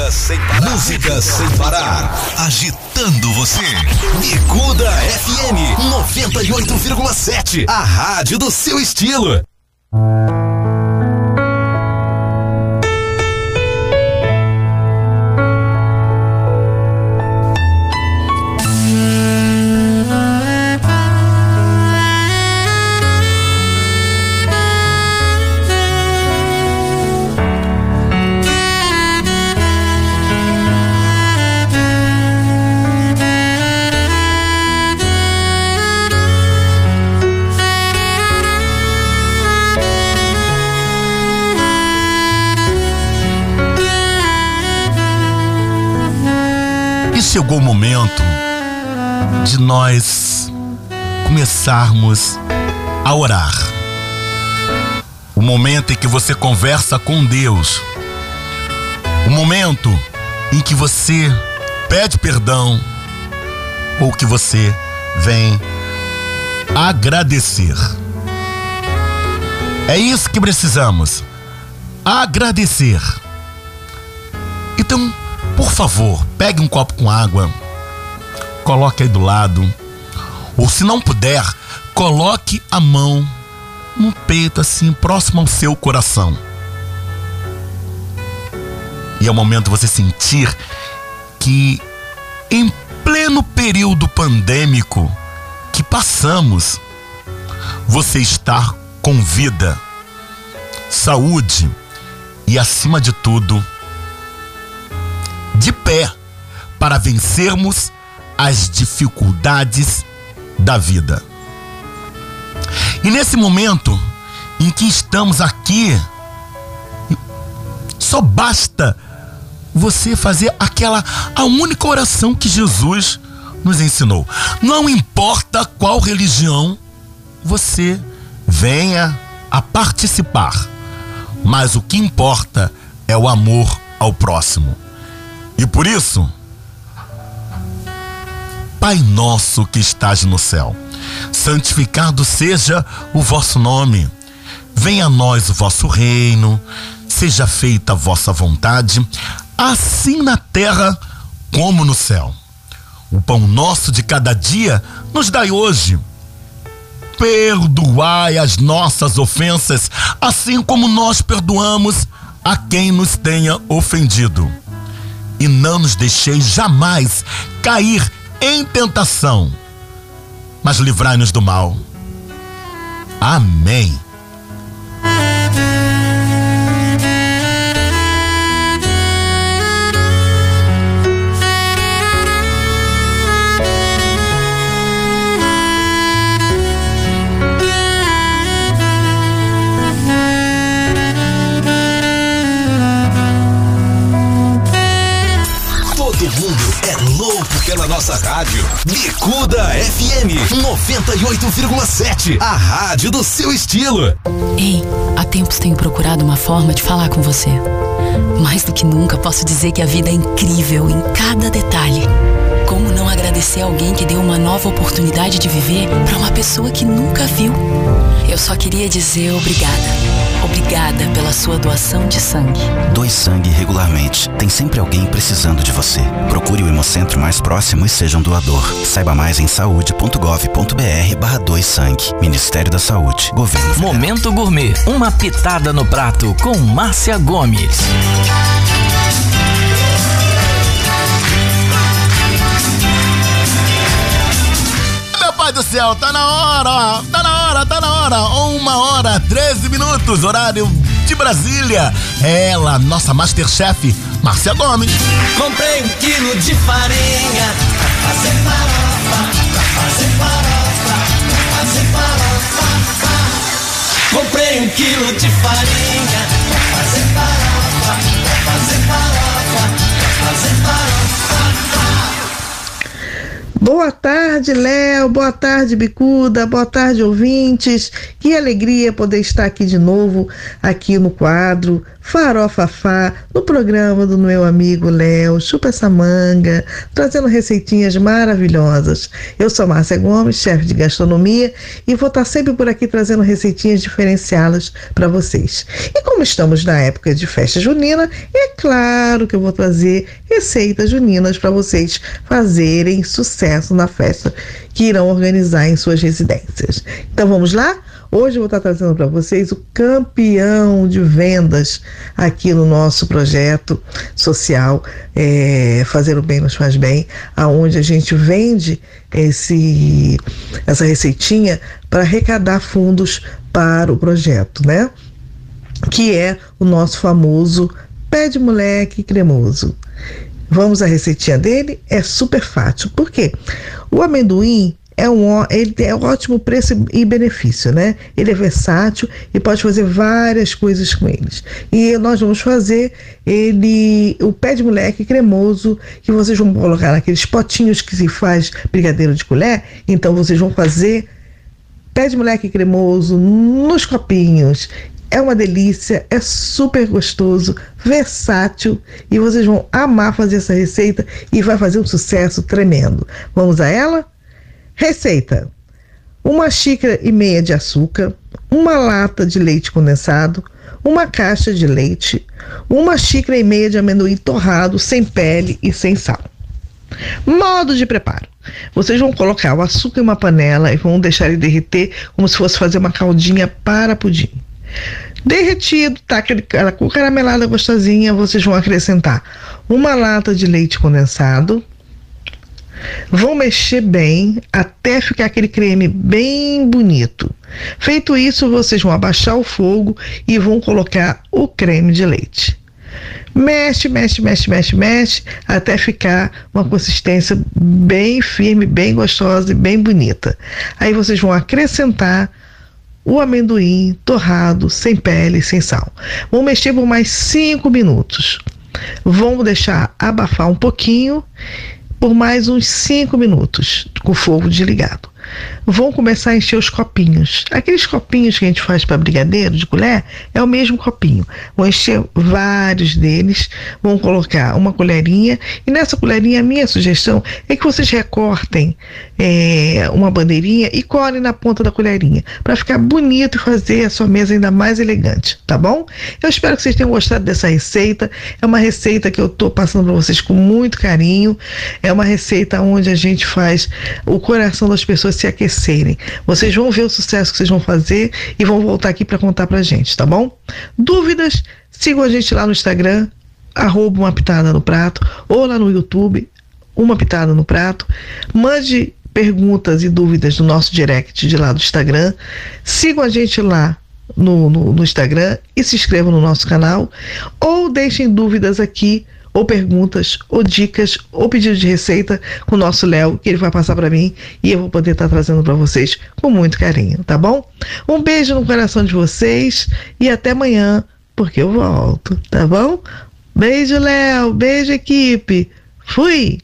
Música sem parar. Música sem parar. Agitando você. Bicuda FM 98,7. A rádio do seu estilo. Nós começarmos a orar. O momento em que você conversa com Deus. O momento em que você pede perdão ou que você vem agradecer. É isso que precisamos. Agradecer. Então, por favor, pegue um copo com água, coloque aí do lado. Ou se não puder, coloque a mão no peito, assim, próximo ao seu coração. E é o momento você sentir que, em pleno período pandêmico que passamos, você está com vida, saúde e, acima de tudo, de pé para vencermos as dificuldades da vida. E nesse momento em que estamos aqui, só basta você fazer aquela a única oração que Jesus nos ensinou. Não importa qual religião você venha a participar, mas o que importa é o amor ao próximo. E por isso, Pai nosso que estás no céu, santificado seja o vosso nome. Venha a nós o vosso reino, seja feita a vossa vontade, assim na terra como no céu. O pão nosso de cada dia nos dai hoje. Perdoai as nossas ofensas, assim como nós perdoamos a quem nos tenha ofendido. E não nos deixeis jamais cair em tentação, mas livrai-nos do mal. Amém. Nossa rádio. Bicuda FM 98,7. A rádio do seu estilo. Ei, há tempos tenho procurado uma forma de falar com você. Mais do que nunca, posso dizer que a vida é incrível em cada detalhe. Como não agradecer alguém que deu uma nova oportunidade de viver para uma pessoa que nunca viu? Eu só queria dizer obrigada. Obrigada pela sua doação de sangue. Doe sangue regularmente. Tem sempre alguém precisando de você. Procure o Hemocentro mais próximo e seja um doador. Saiba mais em saúde.gov.br barra doe sangue. Ministério da Saúde. Governo Federal. Momento Gourmet, uma pitada no prato com Márcia Gomes. Pai do céu, tá na hora. Tá na hora, tá na hora. Uma hora, 13 minutos, horário de Brasília. Ela, nossa Masterchef, Márcia Gomes. Comprei um quilo de farinha pra fazer farofa, pra fazer farofa, pra fazer farofa. Comprei um quilo de farinha pra fazer farofa, pra fazer farofa, pra fazer farofa. Boa tarde, Léo. Boa tarde, Bicuda. Boa tarde, ouvintes. Que alegria poder estar aqui de novo, aqui no quadro Farofafá, no programa do meu amigo Léo. Chupa essa manga, trazendo receitinhas maravilhosas. Eu sou Márcia Gomes, chefe de gastronomia, e vou estar sempre por aqui trazendo receitinhas diferenciadas para vocês. E como estamos na época de festa junina, é claro que eu vou trazer receitas juninas para vocês fazerem sucesso na festa que irão organizar em suas residências. Então vamos lá? Hoje eu vou estar trazendo para vocês o campeão de vendas aqui no nosso projeto social é, Fazer o Bem Nos Faz Bem, aonde a gente vende esse, essa receitinha para arrecadar fundos para o projeto, né? Que é o nosso famoso pé de moleque cremoso. Vamos à receitinha dele? É super fácil. Por quê? O amendoim é um, ele é um ótimo preço e benefício, né? Ele é versátil e pode fazer várias coisas com eles. E nós vamos fazer ele, o pé de moleque cremoso, que vocês vão colocar naqueles potinhos que se faz brigadeiro de colher. Então vocês vão fazer pé de moleque cremoso nos copinhos. É uma delícia, é super gostoso, versátil e vocês vão amar fazer essa receita e vai fazer um sucesso tremendo. Vamos a ela? Receita: uma xícara e meia de açúcar, uma lata de leite condensado, uma caixa de leite, uma xícara e meia de amendoim torrado sem pele e sem sal. Modo de preparo: vocês vão colocar o açúcar em uma panela e vão deixar ele derreter como se fosse fazer uma caldinha para pudim. Derretido, tá com caramelada gostosinha, vocês vão acrescentar uma lata de leite condensado. Vão mexer bem até ficar aquele creme bem bonito. Feito isso, vocês vão abaixar o fogo e vão colocar o creme de leite. Mexe, mexe, mexe, mexe, mexe, até ficar uma consistência bem firme, bem gostosa e bem bonita. Aí vocês vão acrescentar o amendoim torrado, sem pele, sem sal. Vão mexer por mais 5 minutos. Vamos deixar abafar um pouquinho por mais uns 5 minutos, com o fogo desligado. Vão começar a encher os copinhos. Aqueles copinhos que a gente faz para brigadeiro de colher é o mesmo copinho. Vão encher vários deles, vão colocar uma colherinha e nessa colherinha a minha sugestão é que vocês recortem é, uma bandeirinha e colhem na ponta da colherinha para ficar bonito e fazer a sua mesa ainda mais elegante, tá bom? Eu espero que vocês tenham gostado dessa receita. É uma receita que eu estou passando para vocês com muito carinho. É uma receita onde a gente faz o coração das pessoas se aquecerem. Vocês vão ver o sucesso que vocês vão fazer e vão voltar aqui para contar pra gente, tá bom? Dúvidas? Sigam a gente lá no Instagram, arroba uma pitada no prato, ou lá no YouTube, uma pitada no prato. Mande perguntas e dúvidas no nosso direct de lá do Instagram. Sigam a gente lá no, no, no Instagram e se inscrevam no nosso canal. Ou deixem dúvidas aqui, ou perguntas, ou dicas, ou pedido de receita com o nosso Léo, que ele vai passar para mim e eu vou poder estar trazendo para vocês com muito carinho, tá bom? Um beijo no coração de vocês e até amanhã, porque eu volto, tá bom? Beijo, Léo. Beijo, equipe. Fui!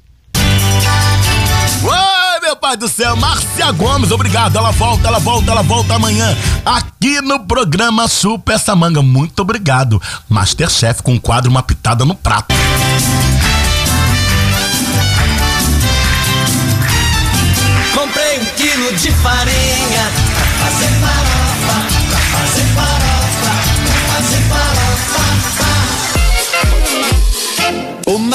Meu pai do céu, Márcia Gomes, obrigado. Ela volta, ela volta, ela volta amanhã aqui no programa Chupa essa manga. Muito obrigado. Masterchef com o quadro Uma Pitada no Prato. Comprei um quilo de farinha pra fazer farofa, pra fazer farofa, pra fazer farofa.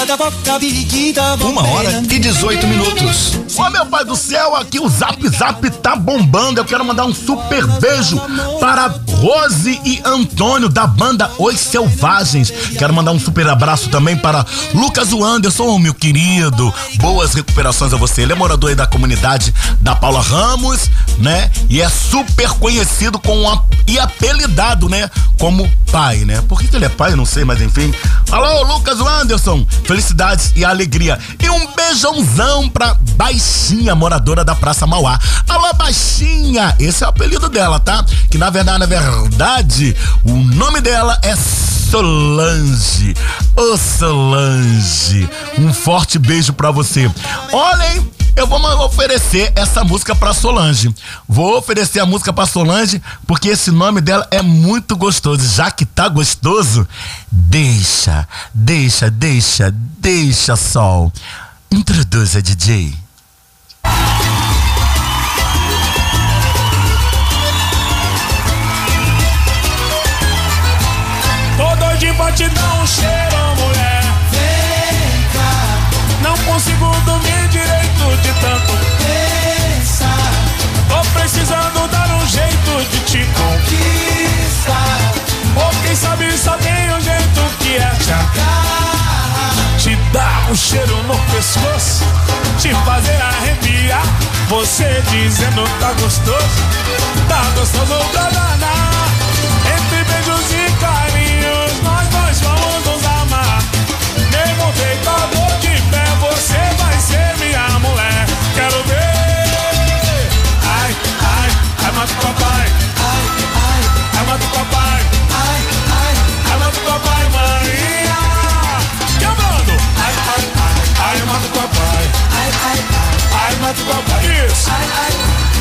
Uma da boca biquita Uma hora e 18 minutos. Ô meu pai do céu, aqui o Zap Zap tá bombando. Eu quero mandar um super beijo para Rose e Antônio da banda Os Selvagens. Quero mandar um super abraço também para Lucas Anderson, meu querido. Boas recuperações a você. Ele é morador aí da comunidade da Paula Ramos, né? E é super conhecido com a, e apelidado, né? Como pai, né? Por que, que ele é pai? Eu não sei, mas enfim. Alô, Lucas Anderson. Felicidades e alegria. E um beijãozão pra Baixinha, moradora da Praça Mauá. Alô, Baixinha! Esse é o apelido dela, tá? Que na verdade, na verdade, o nome dela é Solange. Ô Solange, um forte beijo pra você. Olhem, eu vou oferecer essa música pra Solange. Vou oferecer a música pra Solange porque esse nome dela é muito gostoso. Já que tá gostoso, deixa, deixa, deixa, deixa, Sol. Introduza, DJ. Te dar um cheiro, mulher. Vem cá. Não consigo dormir direito de tanto pensar. Tô precisando te. Te dar um cheiro no pescoço. Te fazer arrepiar. Você dizendo tá gostoso. Tá gostoso pra danar. Entre beijos e carinhos,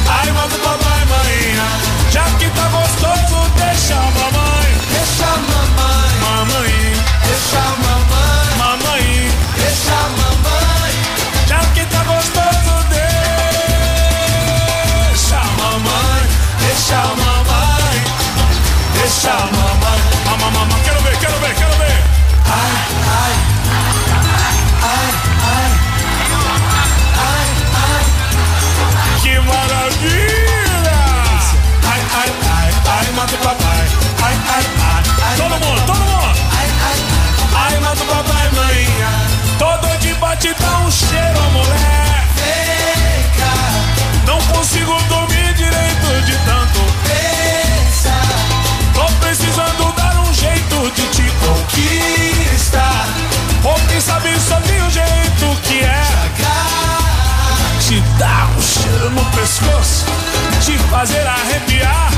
Ai, manda papai. Já que tá gostoso, deixa a mamãe. Deixa a mamãe. Mamãe. Deixa a mamãe. Mamãe. Deixa a mamãe. Já que tá gostoso, deixa a mamãe. Deixa a mamãe. Deixa a mamãe. Fazer arrepiar.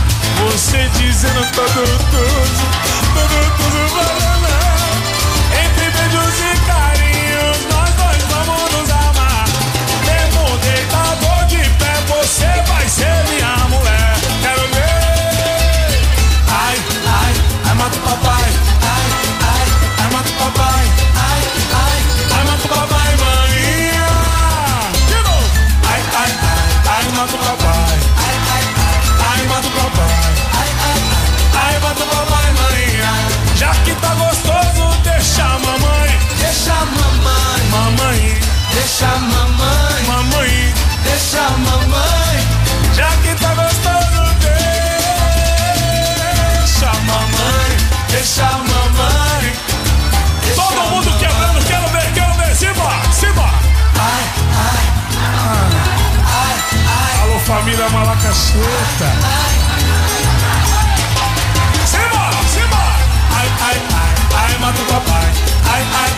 Você dizendo tudo, tudo, tudo, tudo banana. Entre beijos e carinhos, nós dois vamos nos amar. Mesmo deitador de pé, você vai ser minha mulher. Quero ver. Ai, ai, ai, mata o papai. Ai, ai, ai, mata o papai. Ai, ai, ai, mata papai, maninha. De novo. Ai, ai, ai, ai, mata o papai. Deixa a mamãe. Mamãe. Deixa a mamãe. Mamãe. Deixa a mamãe. Já que tá gostoso, deixa a mamãe. Deixa a mamãe. Todo mundo quebrando, quero ver, quero ver. Simba, Simba. Ai, ai, ai, ai. Alô, família Malacacheta. Simba, Simba. Ai, ai, ai, ai, mata o papai. Ai, ai,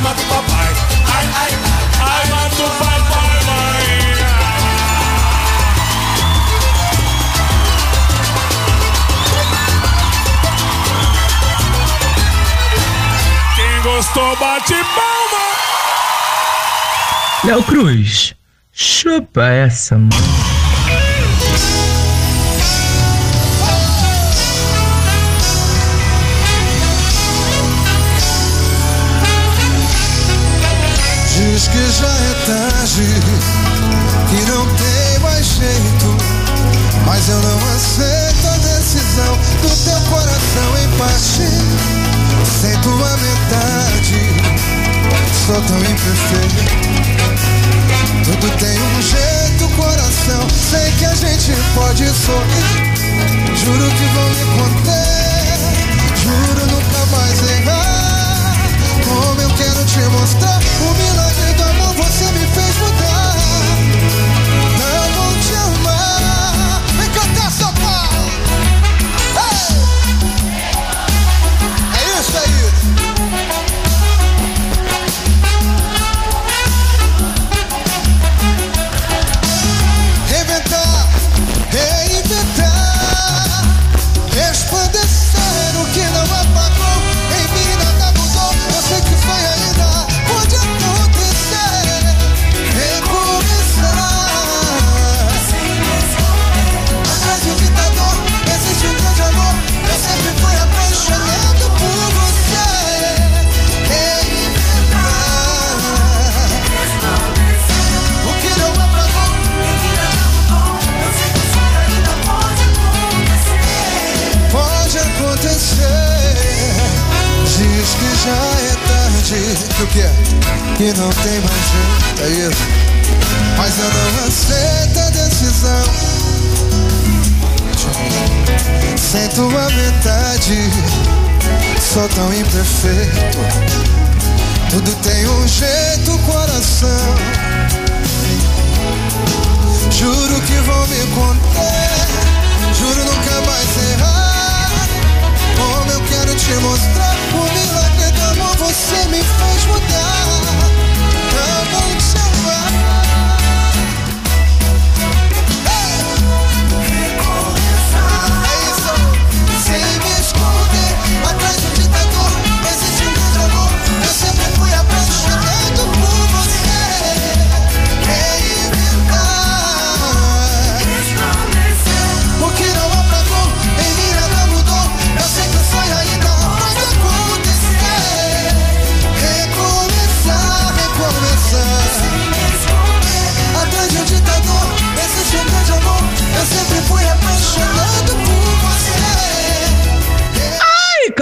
ai, ai, mata o papai. Ai, ai, ai, ai, mata o papai, mãe. Quem gostou, bate palma. Léo Cruz, chupa essa, mano. Que já é tarde, que não tem mais jeito. Mas eu não aceito a decisão do teu coração em partir. Sem tua metade, sou tão imperfeito. Tudo tem um jeito, coração. Sei que a gente pode sorrir. Juro que vou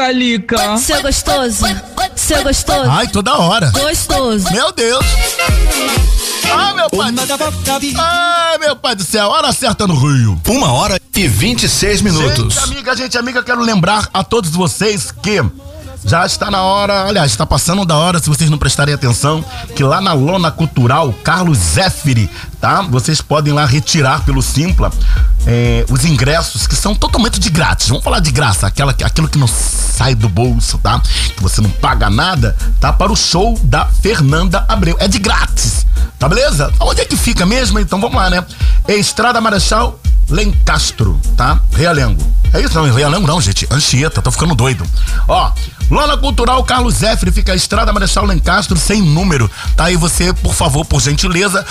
Calica. Seu gostoso. Seu gostoso. Ai, toda hora. Gostoso. Meu Deus. Ai, meu pai. Ai, meu pai do céu. Hora certa no Rio. Uma hora e 26 minutos. Gente amiga, gente amiga, quero lembrar a todos vocês que já está na hora, aliás, está passando da hora, se vocês não prestarem atenção, que lá na Lona Cultural, Carlos Zéfiri, tá? Vocês podem lá retirar pelo Simpla eh, os ingressos que são totalmente de grátis. Vamos falar de graça, aquela, aquilo que não sai do bolso, tá? Que você não paga nada, tá? Para o show da Fernanda Abreu. É de grátis, tá beleza? Onde é que fica mesmo? Então vamos lá, né? Estrada Marechal Lencastro, tá? Realengo. É isso? Não, Realengo não, gente. Anchieta, tô ficando doido. Ó, Lona Cultural Carlos Zéfiro fica a Estrada Marechal Lencastro sem número. Tá aí você, por favor, por gentileza,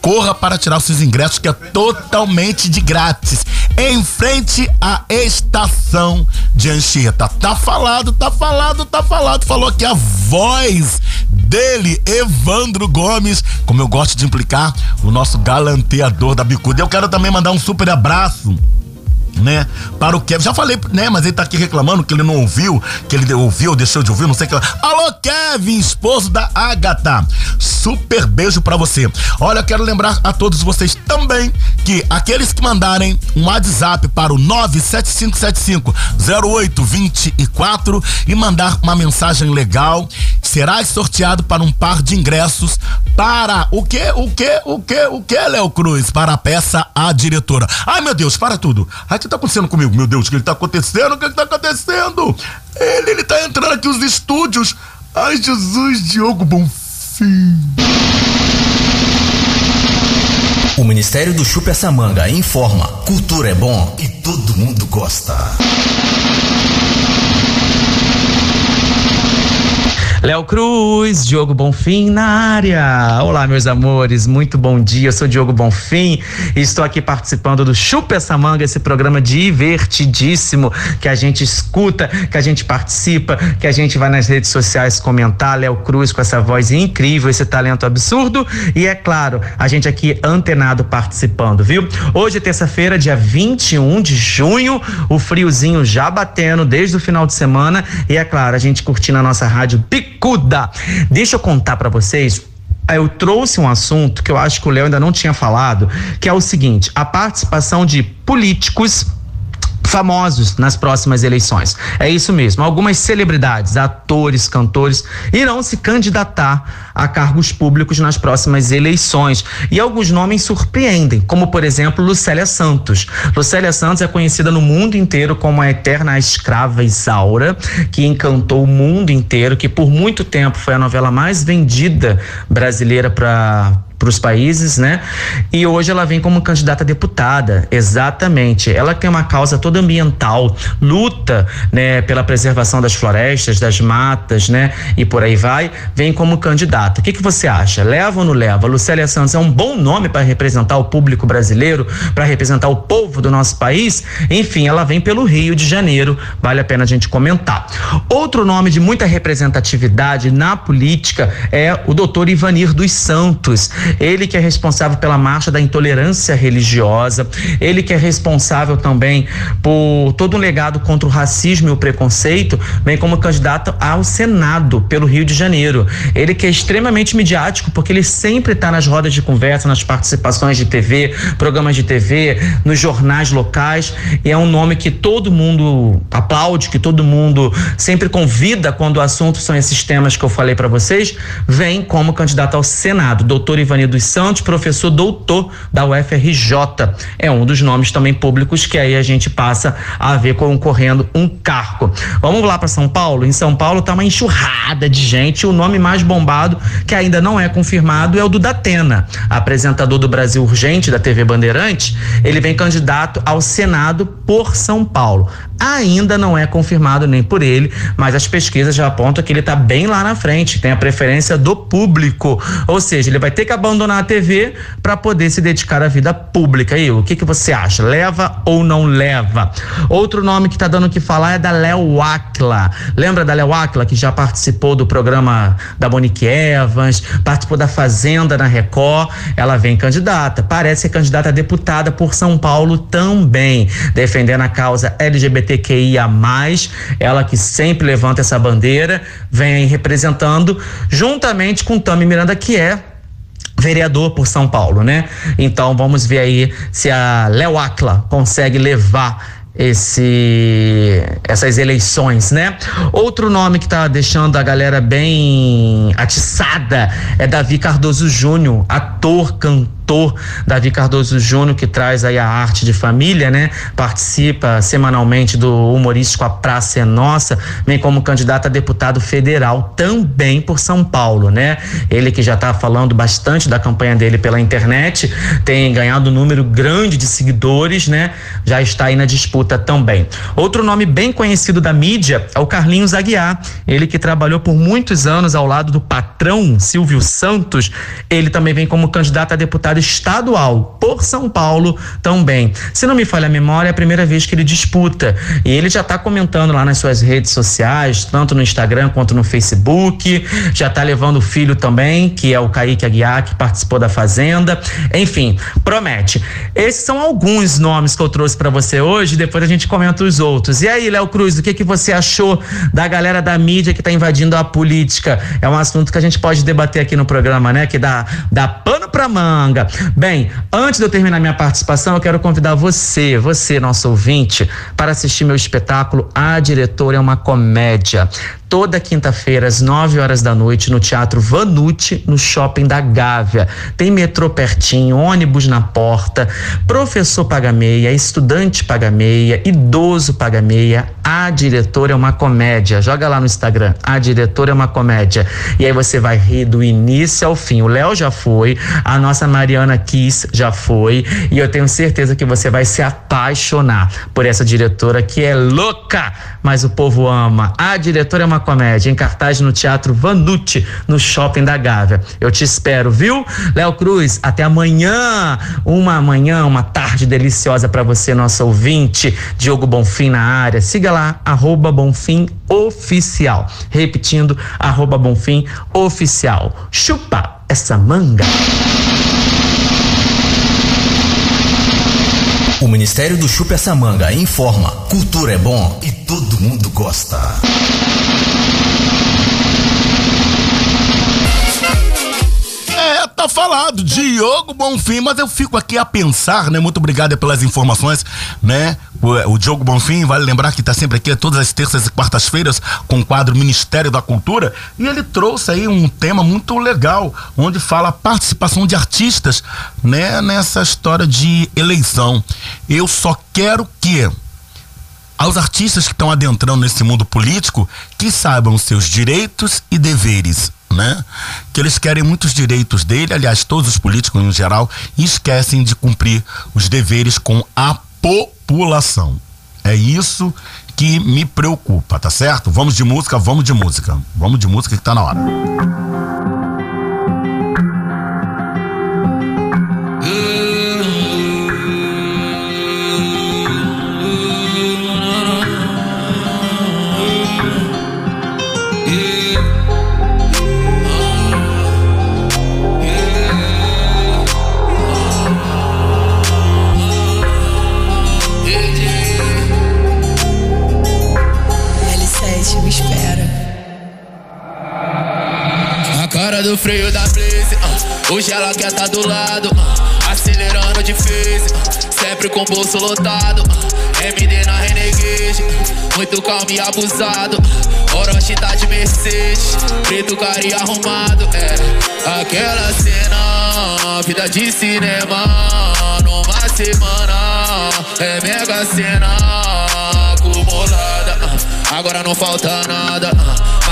corra para tirar os seus ingressos que é totalmente de grátis. Em frente à estação de Anchieta. Tá falado, tá falado, tá falado. Falou aqui a voz dele, Evandro Gomes, como eu gosto de implicar, o nosso galanteador da bicuda. Eu quero também mandar um super abraço né? Para o Kevin. Já falei, né? Mas ele tá aqui reclamando que ele não ouviu, que ele ouviu, deixou de ouvir, não sei o que. Alô, Kevin, esposo da Agatha. Super beijo para você. Olha, quero lembrar a todos vocês também que aqueles que mandarem um WhatsApp para o 975750824 e mandar uma mensagem legal, será sorteado para um par de ingressos para o que, o que, o que, o que, Léo Cruz? Para a peça A Diretora. Ai, meu Deus, para tudo. Ai, que tá acontecendo comigo? Meu Deus, o que ele tá acontecendo? O que, que tá acontecendo? Ele, ele tá entrando aqui nos estúdios. Ai, Jesus, Diogo Bonfim. O Ministério do Chupa essa manga informa: cultura é bom e todo mundo gosta. Léo Cruz, Diogo Bonfim na área. Olá, meus amores, muito bom dia. Eu sou Diogo Bonfim e estou aqui participando do Chupa essa manga, esse programa divertidíssimo que a gente escuta, que a gente participa, que a gente vai nas redes sociais comentar. Léo Cruz com essa voz incrível, esse talento absurdo e é claro, a gente aqui antenado participando, viu? Hoje é terça-feira, dia 21 de junho, o friozinho já batendo desde o final de semana e é claro, a gente curtindo a nossa rádio Pico Bicuda. Deixa eu contar para vocês eu trouxe um assunto que eu acho que o Léo ainda não tinha falado, que é o seguinte: a participação de políticos famosos nas próximas eleições. É isso mesmo. Algumas celebridades, atores, cantores irão se candidatar a cargos públicos nas próximas eleições. E alguns nomes surpreendem, como por exemplo Lucélia Santos. Lucélia Santos é conhecida no mundo inteiro como a eterna escrava Isaura, que encantou o mundo inteiro, que por muito tempo foi a novela mais vendida brasileira para para os países, né? E hoje ela vem como candidata a deputada, exatamente. Ela tem uma causa toda ambiental, luta, né, pela preservação das florestas, das matas, né? E por aí vai, vem como candidata. O que que você acha? Leva ou não leva? Lucélia Santos é um bom nome para representar o público brasileiro, para representar o povo do nosso país? Enfim, ela vem pelo Rio de Janeiro, vale a pena a gente comentar. Outro nome de muita representatividade na política é o doutor Ivanir dos Santos. Ele que é responsável pela marcha da intolerância religiosa, ele que é responsável também por todo um legado contra o racismo e o preconceito, vem como candidato ao Senado pelo Rio de Janeiro. Ele que é extremamente midiático porque ele sempre está nas rodas de conversa, nas participações de TV, programas de TV, nos jornais locais. E é um nome que todo mundo aplaude, que todo mundo sempre convida quando o assunto são esses temas que eu falei para vocês, vem como candidato ao Senado, doutor Ivanir dos Santos, professor doutor da UFRJ. É um dos nomes também públicos que aí a gente passa a ver concorrendo um cargo. Vamos lá para São Paulo? Em São Paulo tá uma enxurrada de gente. O nome mais bombado, que ainda não é confirmado, é o do Datena, apresentador do Brasil Urgente da TV Bandeirantes. Ele vem candidato ao Senado por São Paulo. Ainda não é confirmado nem por ele, mas as pesquisas já apontam que ele está bem lá na frente, tem a preferência do público. Ou seja, ele vai ter que abandonar abandonar a TV para poder se dedicar à vida pública. E o que, que você acha? Leva ou não leva? Outro nome que tá dando o que falar é da Léo Acla. Lembra da Léo Acla que já participou do programa da Monique Evans, participou da Fazenda na Record? Ela vem candidata, parece ser candidata a deputada por São Paulo também, defendendo a causa LGBTQIA+, ela que sempre levanta essa bandeira, vem representando juntamente com Tami Miranda que é vereador por São Paulo, né? Então vamos ver aí se a Léo Acla consegue levar esse essas eleições, né? Outro nome que tá deixando a galera bem atiçada é Davi Cardoso Júnior, ator, cantor Davi Cardoso Júnior, que traz aí a arte de família, né? Participa semanalmente do humorístico A Praça é Nossa, vem como candidato a deputado federal também por São Paulo, né? Ele que já tá falando bastante da campanha dele pela internet, tem ganhado um número grande de seguidores, né? Já está aí na disputa também. Outro nome bem conhecido da mídia é o Carlinhos Aguiar, ele que trabalhou por muitos anos ao lado do patrão Silvio Santos, ele também vem como candidato a deputado estadual por São Paulo também. Se não me falha a memória, é a primeira vez que ele disputa. E ele já está comentando lá nas suas redes sociais, tanto no Instagram quanto no Facebook. Já está levando o filho também, que é o Kaique Aguiar, que participou da Fazenda. Enfim, promete. Esses são alguns nomes que eu trouxe para você hoje, depois a gente comenta os outros. E aí, Léo Cruz, o que, que você achou da galera da mídia que está invadindo a política? É um assunto que a gente pode debater aqui no programa, né? Que dá, dá pano pra manga. Bem, antes de eu terminar minha participação, eu quero convidar você, você, nosso ouvinte, para assistir meu espetáculo A Diretora é uma Comédia toda quinta-feira, às 9 horas da noite, no Teatro Vanucci, no Shopping da Gávea. Tem metrô pertinho, ônibus na porta, professor paga meia, estudante paga meia, idoso paga meia. A diretora é uma comédia. Joga lá no Instagram. A diretora é uma comédia. E aí você vai rir do início ao fim. O Léo já foi, a nossa Mariana Kiss já foi, e eu tenho certeza que você vai se apaixonar por essa diretora que é louca, mas o povo ama. A diretora é uma comédia em cartaz no Teatro Vanucci, no Shopping da Gávea. Eu te espero, viu? Léo Cruz, até amanhã. Uma manhã, uma tarde deliciosa para você, nosso ouvinte. Diogo Bonfim na área. Siga lá, arroba Bonfim Oficial. Repetindo, arroba Bonfim Oficial. Chupa essa manga. O Ministério do Chupa essa manga informa: cultura é bom e todo mundo gosta. Tá falado, Diogo Bonfim, mas eu fico aqui a pensar, né? Muito obrigado pelas informações, né? O, Diogo Bonfim, vale lembrar que tá sempre aqui todas as terças e quartas-feiras com o quadro Ministério da Cultura, e ele trouxe aí um tema muito legal, onde fala a participação de artistas, né? Nessa história de eleição. Eu só quero que aos artistas que estão adentrando nesse mundo político que saibam seus direitos e deveres, né? Que eles querem muitos direitos dele, aliás, todos os políticos em geral, e esquecem de cumprir os deveres com a população. É isso que me preocupa, tá certo? Vamos de música, vamos de música. Vamos de música que tá na hora. Cara do freio da Blaze, ah, hoje ela quer tá do lado, ah, acelerando de phase, ah, sempre com bolso lotado, ah, MD na Renegade, muito calmo e abusado, Orochi tá de Mercedes, preto cara e arrumado, é, aquela cena, vida de cinema, numa semana, é mega cena, acumulada, agora não falta nada,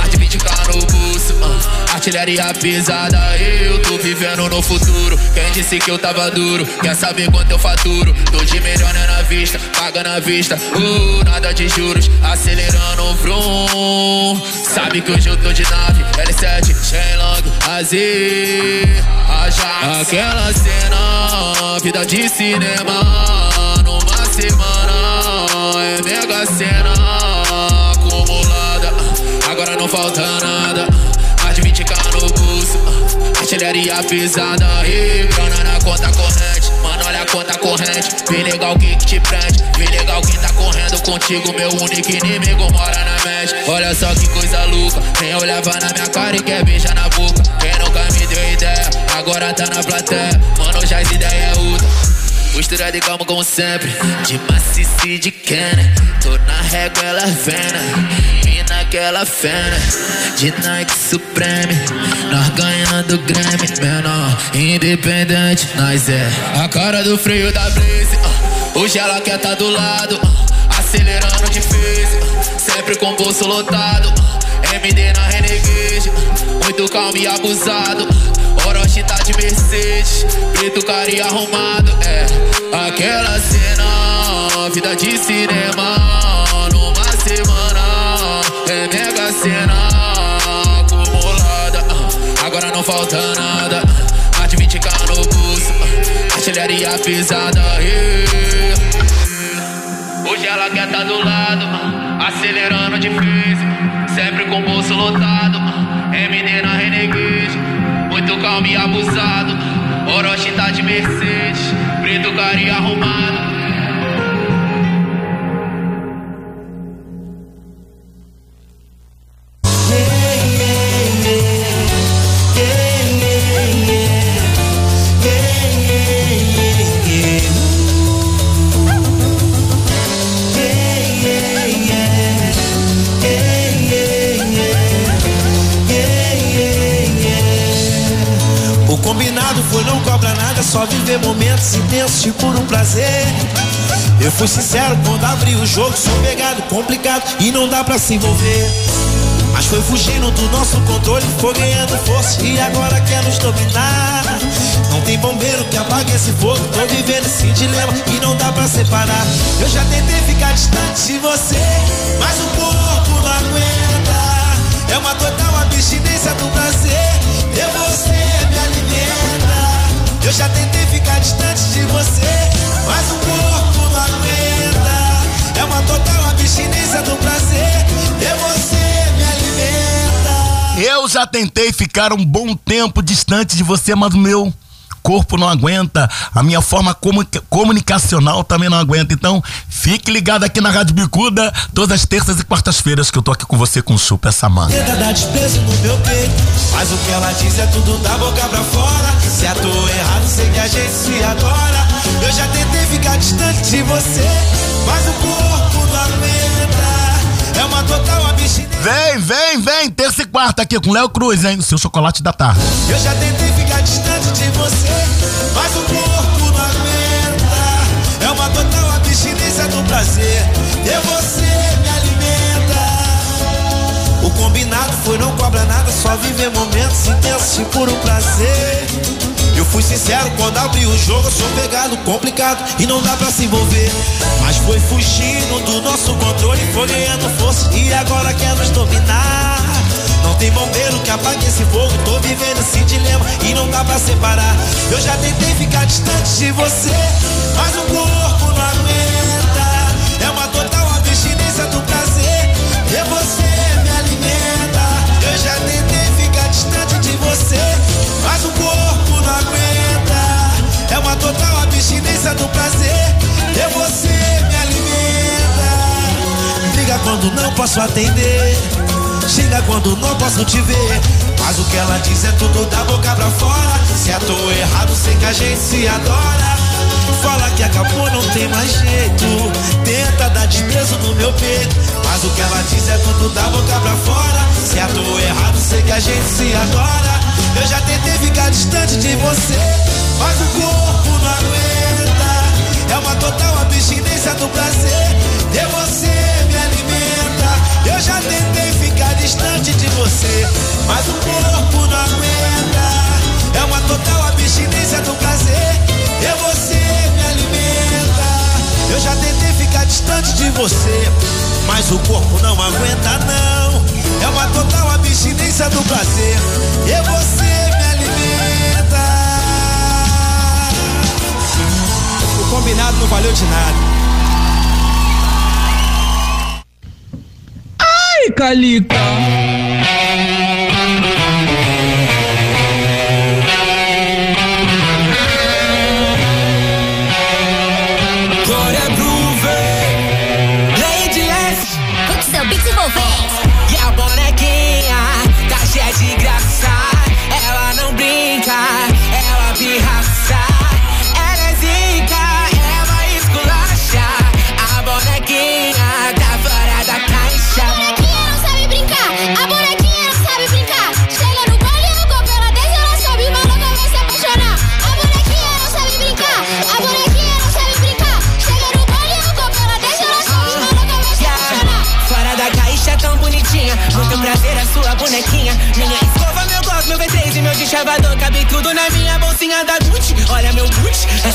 ah, mais de 20k no bolso, ah, artilharia pesada, eu tô vivendo no futuro. Quem disse que eu tava duro? Quer saber quanto eu faturo? Tô de melhor né, na vista, paga na vista, uh, nada de juros, acelerando o vrum. Sabe que hoje eu tô de nave, L7, Shenlong, prazer. Ajax. Aquela cena, vida de cinema. Numa semana, é mega cena falta nada, mais de 20k no bolso. Artilharia pesada e grana na conta corrente. Mano, olha a conta corrente. Vem legal que que te prende. Vem legal quem tá correndo contigo. Meu único inimigo mora na mente. Olha só que coisa louca. Nem olhava na minha cara e quer beijar na boca. Quem nunca me deu ideia, agora tá na plateia. Mano, já as ideias é outra. Postura de calma como sempre De maciça e de Kenner Tô na régua, ela vena naquela fena De Nike Supreme Nós ganhando Grammy Menor, independente Nós é a cara do freio da Blaze uh. Hoje ela quer tá do lado uh. Acelerando phase uh. Sempre com bolso lotado. MD na Renegade. Muito calmo e abusado Orochi tá de Mercedes, preto cara e arrumado, é Aquela cena, vida de cinema não falta nada Mais de 20k no bolso, artilharia pesada, yeah. Hoje ela quer tá do lado, acelerando de phase Sempre com o bolso lotado, MD na Renegade muito calmo e abusado. Orochi tá de Mercedes, preto cara e arrumado. Só viver momentos intensos de puro prazer. Eu fui sincero quando abri o jogo, sou pegado, complicado e não dá pra se envolver. Mas foi fugindo do nosso controle, foi ganhando força e agora quer nos dominar. Não tem bombeiro que apague esse fogo, tô vivendo esse dilema e não dá pra separar. Eu já tentei ficar distante de você, mas o corpo não aguenta. É uma total abstinência do prazer, e você. Eu já tentei ficar distante de você, mas o corpo não aguenta. É uma total abstinência do prazer, e você me alimenta. Eu já tentei ficar um bom tempo distante de você, mas o meu corpo não aguenta, a minha forma comu- comunicacional também não aguenta. Então, fique ligado aqui na Rádio Bicuda, todas as terças e quartas-feiras que eu tô aqui com você com o Super Samanga. Tenta dar desprezo no meu peito Mas o que ela diz é tudo da boca pra fora errado, sei que a gente se adora Eu já tentei ficar distante de você Mas o corpo não aguenta É uma total abstinência Vem, vem, vem, terça e quarta aqui com Léo Cruz, hein? No seu chocolate da tarde. Eu já tentei de você Mas o corpo não aguenta. É uma total abstinência do prazer. E você me alimenta. O combinado foi não cobra nada Só viver momentos intensos de puro prazer. Eu fui sincero quando abri o jogo Eu sou pegado, complicado e não dá pra se envolver. Mas foi fugindo do nosso controle Foi ganhando força e agora quer nos dominar não tem bombeiro que apague esse fogo, tô vivendo esse dilema e não dá pra separar. Eu já tentei ficar distante de você, mas o corpo não aguenta. É uma total abstinência do prazer, e você me alimenta. Eu já tentei ficar distante de você, mas o corpo não aguenta. É uma total abstinência do prazer, e você me alimenta. Liga quando não posso atender. Chega quando não posso te ver. Mas o que ela diz é tudo da boca pra fora. Se eu tô errado, sei que a gente se adora. Fala que acabou, não tem mais jeito. Tenta dar desprezo no meu peito. Mas o que ela diz é tudo da boca pra fora. Se eu tô errado, sei que a gente se adora. Eu já tentei ficar distante de você. Mas o corpo não aguenta. É uma total abstinência do prazer. E você me alimenta. Eu já tentei distante de você, mas o corpo não aguenta. É uma total abstinência do prazer. Eu você me alimenta. Eu já tentei ficar distante de você, mas o corpo não aguenta não. É uma total abstinência do prazer. Eu você me alimenta. O combinado não valeu de nada. Ai,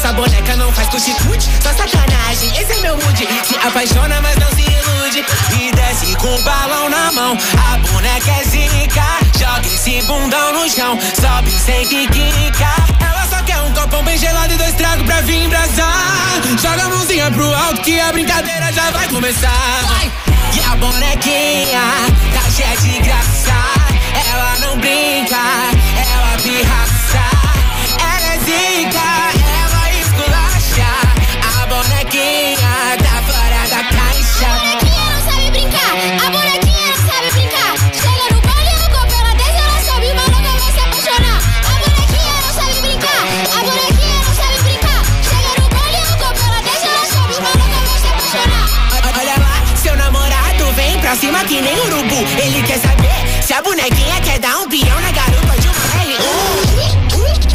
essa boneca não faz cuti-cuti. Só sacanagem, esse é meu mood. Se apaixona, mas não se ilude. E desce com o balão na mão. A boneca é zica. Joga esse bundão no chão. Sobe sem quica. Ela só quer um copão bem gelado e dois tragos pra vir embrasar. Joga a mãozinha pro alto que a brincadeira já vai começar. E a bonequinha tá cheia de graça. Ela não brinca, ela pirraça. Ela é zica, pra cima que nem urubu. Ele quer saber se a bonequinha quer dar um peão na garupa de uma L.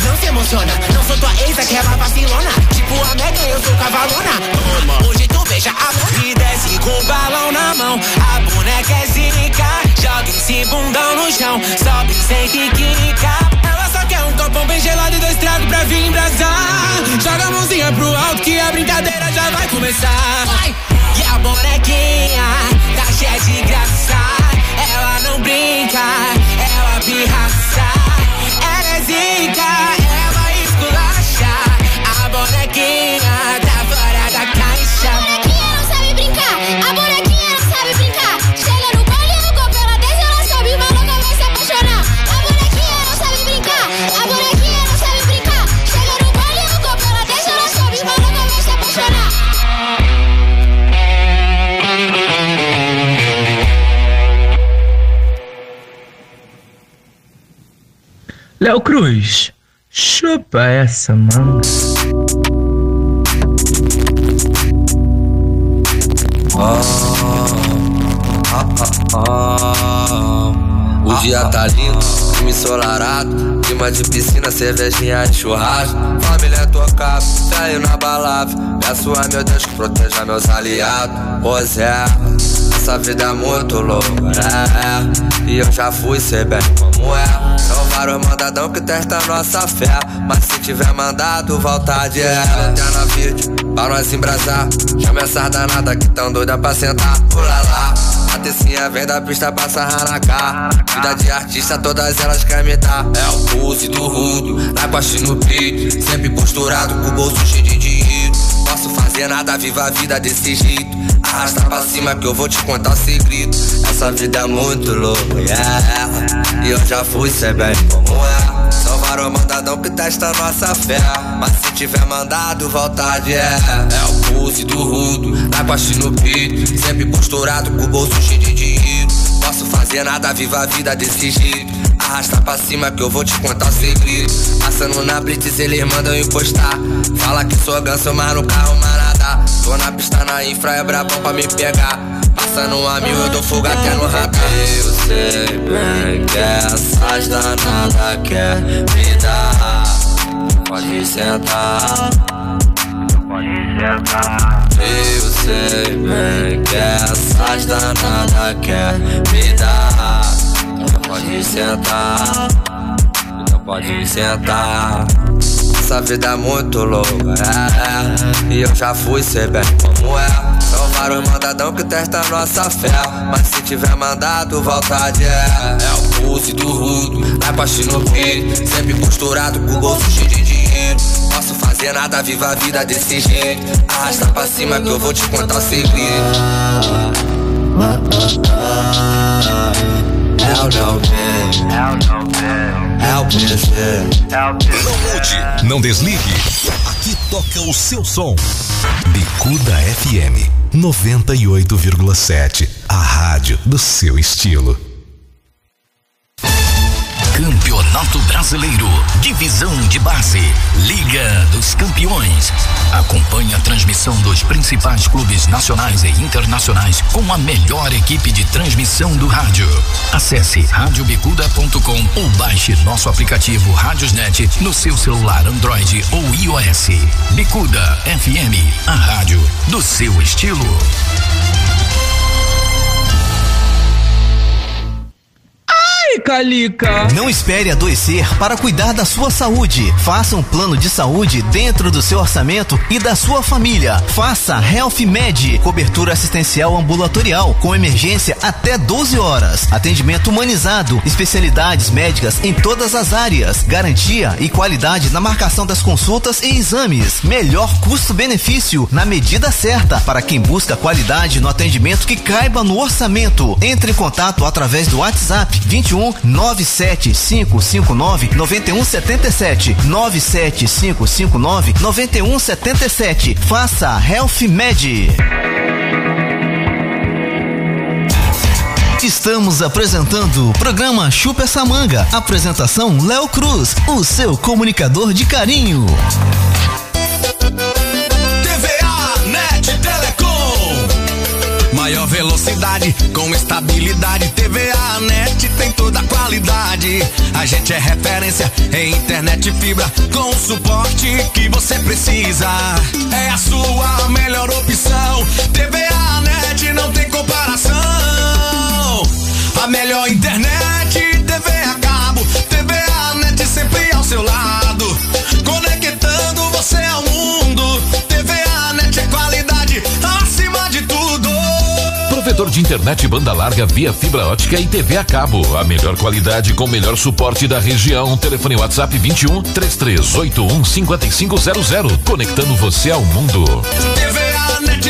Não se emociona, não sou tua ex, aquela vacilona. Tipo a Mega, eu sou cavalona. Hoje tu beija a mão e desce com o balão na mão. A boneca é zica, joga esse bundão no chão. Sobe sem que quica. Ela só quer um copão bem gelado e dois tragos pra vir embrasar. Joga a mãozinha pro alto que a brincadeira já vai começar. E a bonequinha cheia de graça. Ela não brinca, ela pirraça. Ela é zica, ela esculacha. A bonequinha Léo Cruz, chupa essa manga. O dia tá lindo, clima ensolarado Clima de piscina, cervejinha de churrasco. Família tocada, saiu na balada. Peço a meu Deus que proteja meus aliados. Pois é, essa vida é muito louca, é, E eu já fui, sei bem como é São vários mandadão que testam nossa fé. Mas se tiver mandado, vontade é Eterna vídeo, pra nós embrasar. Chama essas danadas que tão doida pra sentar. Pula lá, a tecinha vem da pista pra sarrar na cara Vida de artista, todas elas querem me dar É o pulse do rudo, na costa no peito Sempre posturado, com o bolso cheio de Posso fazer nada, viva a vida desse jeito. Arrasta pra cima que eu vou te contar segredo. Essa vida é muito louca, yeah. E eu já fui, sei bem como é. São vários mandadão que testa nossa fé. Mas se tiver mandado, vontade é É o pulse do rudo, na no peito. Sempre posturado, com o bolso cheio de dinheiro. Posso fazer nada, viva a vida desse jeito Arrasta pra cima que eu vou te contar segredo. Passando na blitz, eles mandam encostar. Fala que sou ganso, mas no carro marada. Tô na pista na infra, é brabão pra me pegar. Passando um amigo, eu dou fuga até no radar Eu sei bem que essas danadas quer me dar. Pode sentar. Pode sentar. Eu sei bem que essas danadas quer me dar pode sentar. Então pode sentar. Essa vida é muito louca, é, é. E eu já fui, sei bem como é. São vários mandadão que testam nossa fé. Mas se tiver mandado, vontade é É o pulse do rudo, na costa no peito. Sempre posturado, com bolso cheio de dinheiro. Posso fazer nada, viva a vida desse jeito. Arrasta pra cima que eu vou te contar o segredo. É o não É o PC. Não mude, não desligue. Aqui toca o seu som. Bicuda FM 98,7. A rádio do seu estilo. Campeonato Brasileiro, Divisão de Base, Liga dos Campeões. Acompanhe a transmissão dos principais clubes nacionais e internacionais com a melhor equipe de transmissão do rádio. Acesse radiobicuda.com ou baixe nosso aplicativo Radiosnet no seu celular Android ou iOS. Bicuda FM, a rádio do seu estilo. Calica. Não espere adoecer para cuidar da sua saúde. Faça um plano de saúde dentro do seu orçamento e da sua família. Faça Health Med, cobertura assistencial ambulatorial com emergência até 12 horas. Atendimento humanizado, especialidades médicas em todas as áreas, garantia e qualidade na marcação das consultas e exames. Melhor custo-benefício na medida certa para quem busca qualidade no atendimento que caiba no orçamento. Entre em contato através do WhatsApp 21 97559 9177 97559 9177. Faça Health Med. Estamos apresentando o programa Chupa essa manga. Apresentação Léo Cruz, o seu comunicador de carinho. Velocidade com estabilidade. TVA Net tem toda a qualidade. A gente é referência em internet fibra com o suporte que você precisa. É a sua melhor opção. TVA Net não tem comparação. A melhor internet, TV a cabo, TVA Net sempre ao seu lado. Conectando você ao. Provedor de internet banda larga via fibra ótica e TV a cabo. A melhor qualidade com o melhor suporte da região. Telefone WhatsApp 21 3381 5500. Conectando você ao mundo. TVA Net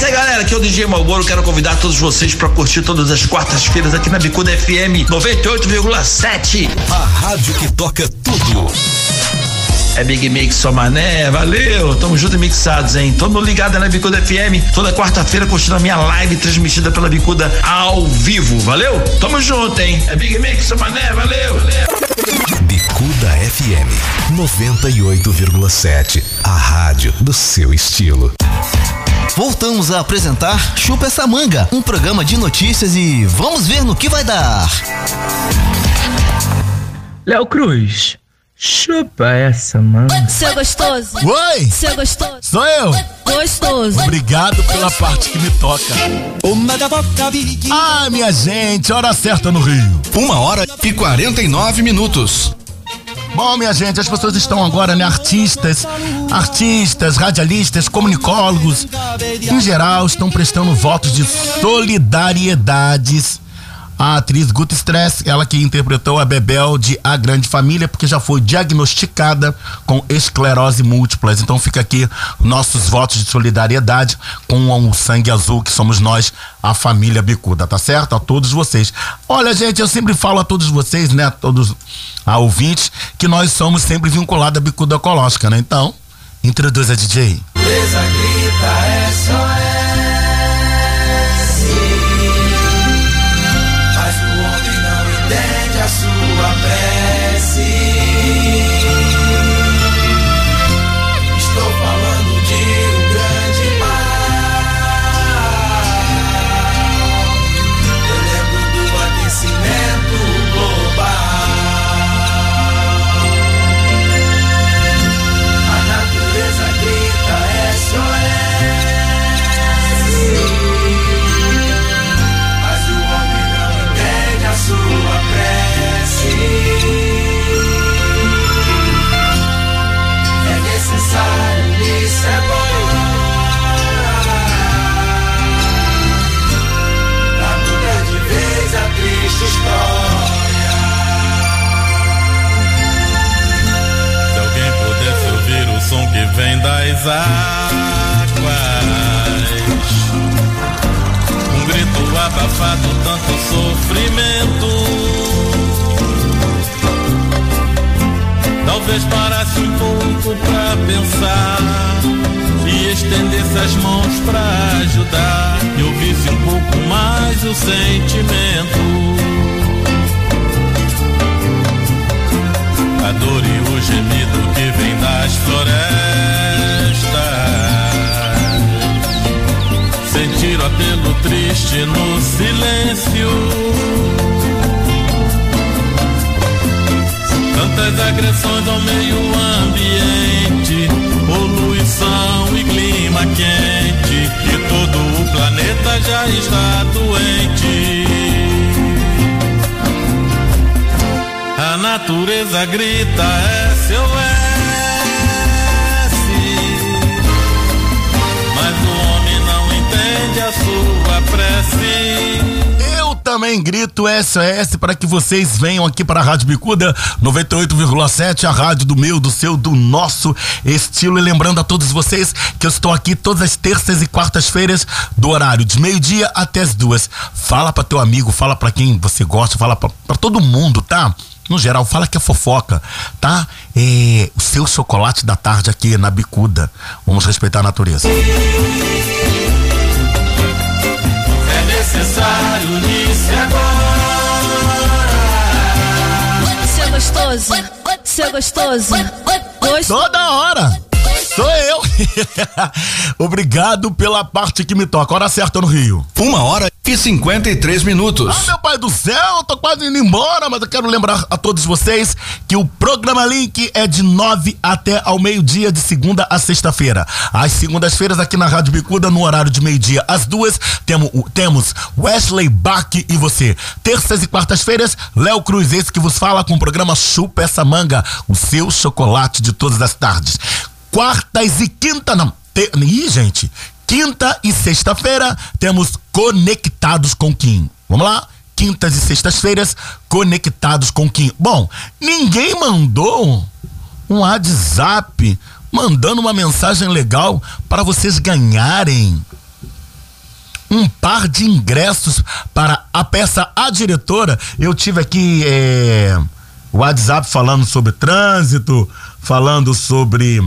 E aí galera, aqui é o DJ Malboro, quero convidar todos vocês para curtir todas as quartas-feiras aqui na Bicuda FM 98,7. A rádio que toca tudo. É Big Mix só mané, valeu, tamo junto e mixados, hein? Tamo ligado na Bicuda FM, toda quarta-feira curtindo a minha live transmitida pela Bicuda ao vivo, valeu? Tamo junto, hein? É Big Mix só mané, valeu, valeu. Bicuda FM 98,7. A rádio do seu estilo. Voltamos a apresentar Chupa essa manga, um programa de notícias e vamos ver no que vai dar. Léo Cruz, chupa essa manga. Seu gostoso. Oi! Seu gostoso. Sou eu! Gostoso. Obrigado pela parte que me toca. Ah, minha gente, hora certa no Rio. Uma hora e 49 minutos. Bom, minha gente, as pessoas estão agora, né? Artistas, artistas, radialistas, comunicólogos, em geral, estão prestando votos de solidariedades à atriz Guta Stress, ela que interpretou a Bebel de A Grande Família, porque já foi diagnosticada com esclerose múltipla. Então fica aqui nossos votos de solidariedade com o sangue azul que somos nós, a família Bicuda, tá certo? A todos vocês. Olha, gente, eu sempre falo a todos vocês, né? A todos a ouvintes, que nós somos sempre vinculados à Bicuda Ecológica, né? Então, introduz a DJ. Beleza águas. Um grito abafado, tanto sofrimento. Talvez parasse um pouco pra pensar e estendesse as mãos pra ajudar e ouvisse um pouco mais o sentimento. A dor e o gemido que vem das florestas. Sentir o apelo triste no silêncio. Tantas agressões ao meio ambiente, poluição e clima quente, e todo o planeta já está doente. A natureza grita SOS, também grito SOS para que vocês venham aqui para a Rádio Bicuda 98,7, a rádio do meu, do seu, do nosso estilo. E lembrando a todos vocês que eu estou aqui todas as terças e quartas-feiras, do horário de meio-dia até as duas. Fala para teu amigo, fala para quem você gosta, fala para todo mundo, tá? No geral, fala que é fofoca, tá? É, o seu chocolate da tarde aqui na Bicuda. Vamos respeitar a natureza. É necessário nisso agora. Seu gostoso, seu gostoso. Gostoso. Toda hora. Sou eu. [laughs] Obrigado pela parte que me toca. Hora certa no Rio. Uma hora e 53 minutos. Ah, meu pai do céu, tô quase indo embora, mas eu quero lembrar a todos vocês que o programa Link é de 9 até ao meio-dia, de segunda a sexta-feira. Às segundas-feiras, aqui na Rádio Bicuda, no horário de meio-dia, às duas, temos, temos Wesley Bach e você. Terças e quartas-feiras, Léo Cruz, esse que vos fala com o programa Chupa essa manga, o seu chocolate de todas as tardes. Quartas e quinta, não. Te, ih, gente. Quinta e sexta-feira temos Conectados com Kim. Vamos lá? Quintas e sextas-feiras, Conectados com Kim. Bom, ninguém mandou um WhatsApp mandando uma mensagem legal para vocês ganharem um par de ingressos para a peça A Diretora. Eu tive aqui é, WhatsApp falando sobre trânsito, falando sobre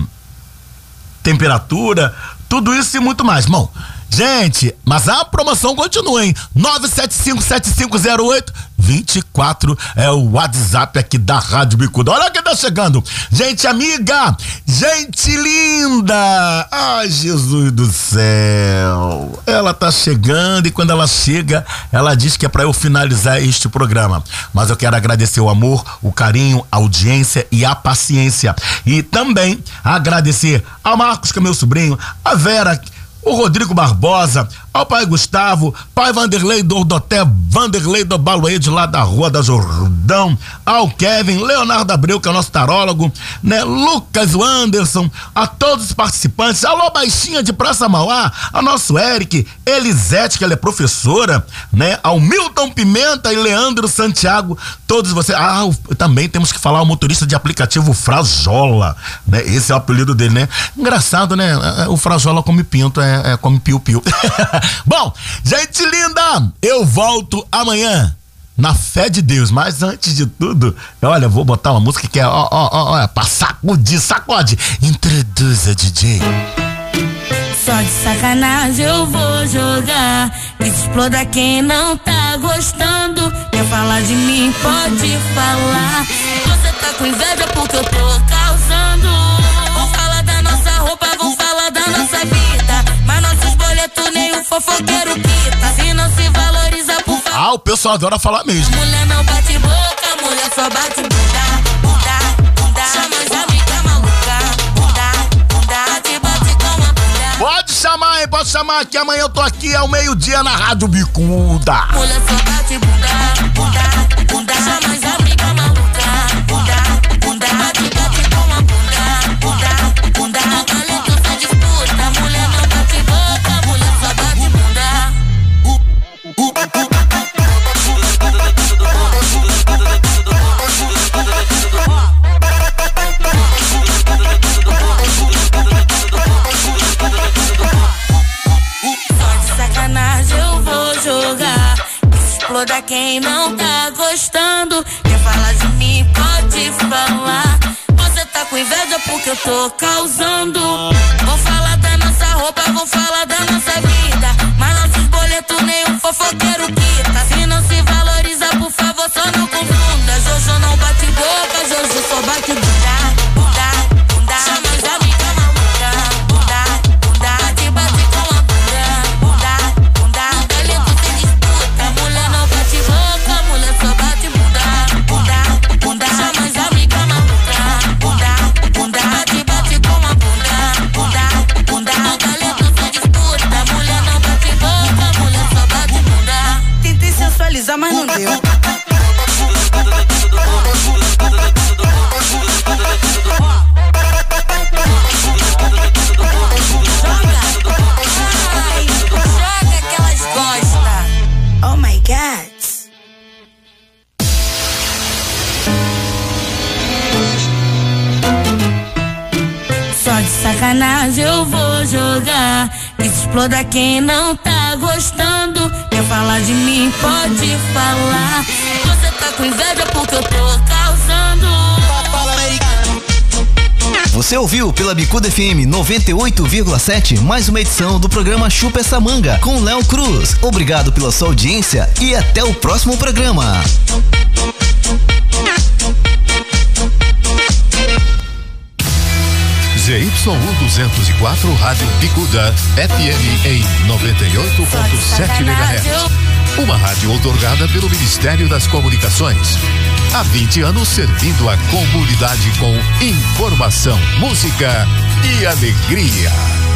temperatura, tudo isso e muito mais. Bom, gente, mas a promoção continua, hein? 975750824 é o WhatsApp aqui da Rádio Bicuda. Olha quem tá chegando. Gente amiga, gente linda. Ai, Jesus do céu. Ela tá chegando e quando ela chega, ela diz que é para eu finalizar este programa. Mas eu quero agradecer o amor, o carinho, a audiência e a paciência. E também agradecer a Marcos, que é meu sobrinho, a Vera, o Rodrigo Barbosa, ao pai Gustavo, pai Vanderlei do Doté, Vanderlei do Baloede lá da Rua da Jordão, ao Kevin, Leonardo Abreu, que é o nosso tarólogo, né? Lucas Anderson, a todos os participantes, alô Baixinha de Praça Mauá, a nosso Eric, Elisete, que ela é professora, né? Ao Milton Pimenta e Leandro Santiago, todos vocês. Ah, também temos que falar o motorista de aplicativo Frajola, né? Esse é o apelido dele, né? Engraçado, né? O Frajola come pinto, é, é come piu-piu. [laughs] Bom, gente linda, eu volto amanhã. Na fé de Deus, mas antes de tudo, olha, vou botar uma música que é, ó, ó, ó, ó, pra sacudir, sacode. Introduza, DJ. Só de sacanagem eu vou jogar. Exploda quem não tá gostando. Quer falar de mim, pode falar. Você tá com inveja porque eu tô causando. Vão falar da nossa roupa, vão falar da nossa vida. Mas nossos boletos nem o fofoqueiro quita. Se não se valoriza, por favor. Ah, o pessoal adora falar mesmo. Mulher não bate boca, mulher só bate bunda. Bunda, bunda. Chama as amigas maluca. Bunda, bunda. Te bate com a bunda. Pode chamar, hein? Pode chamar que amanhã eu tô aqui ao meio-dia na Rádio Bicuda. Mulher só bate bunda, bunda, bunda. Chama as amigas quem não tá gostando. Quer falar de mim, pode falar. Você tá com inveja porque eu tô causando. Vou falar da nossa roupa, vou falar da nossa vida. Mas nossos boletos nenhum fofoqueiro quita. Se não se valoriza, por favor, só não confunda. Jojo não bate boca, Jojo só bate bunda. Quem não tá gostando. Quer falar de mim, pode falar. Você tá com inveja porque eu tô causando. Você ouviu pela Bicuda FM 98,7 mais uma edição do programa Chupa essa manga com Léo Cruz. Obrigado pela sua audiência e até o próximo programa. ZYU 204 Rádio Bicuda FM em 98.7 MHz. Uma rádio otorgada pelo Ministério das Comunicações. Há 20 anos servindo a comunidade com informação, música e alegria.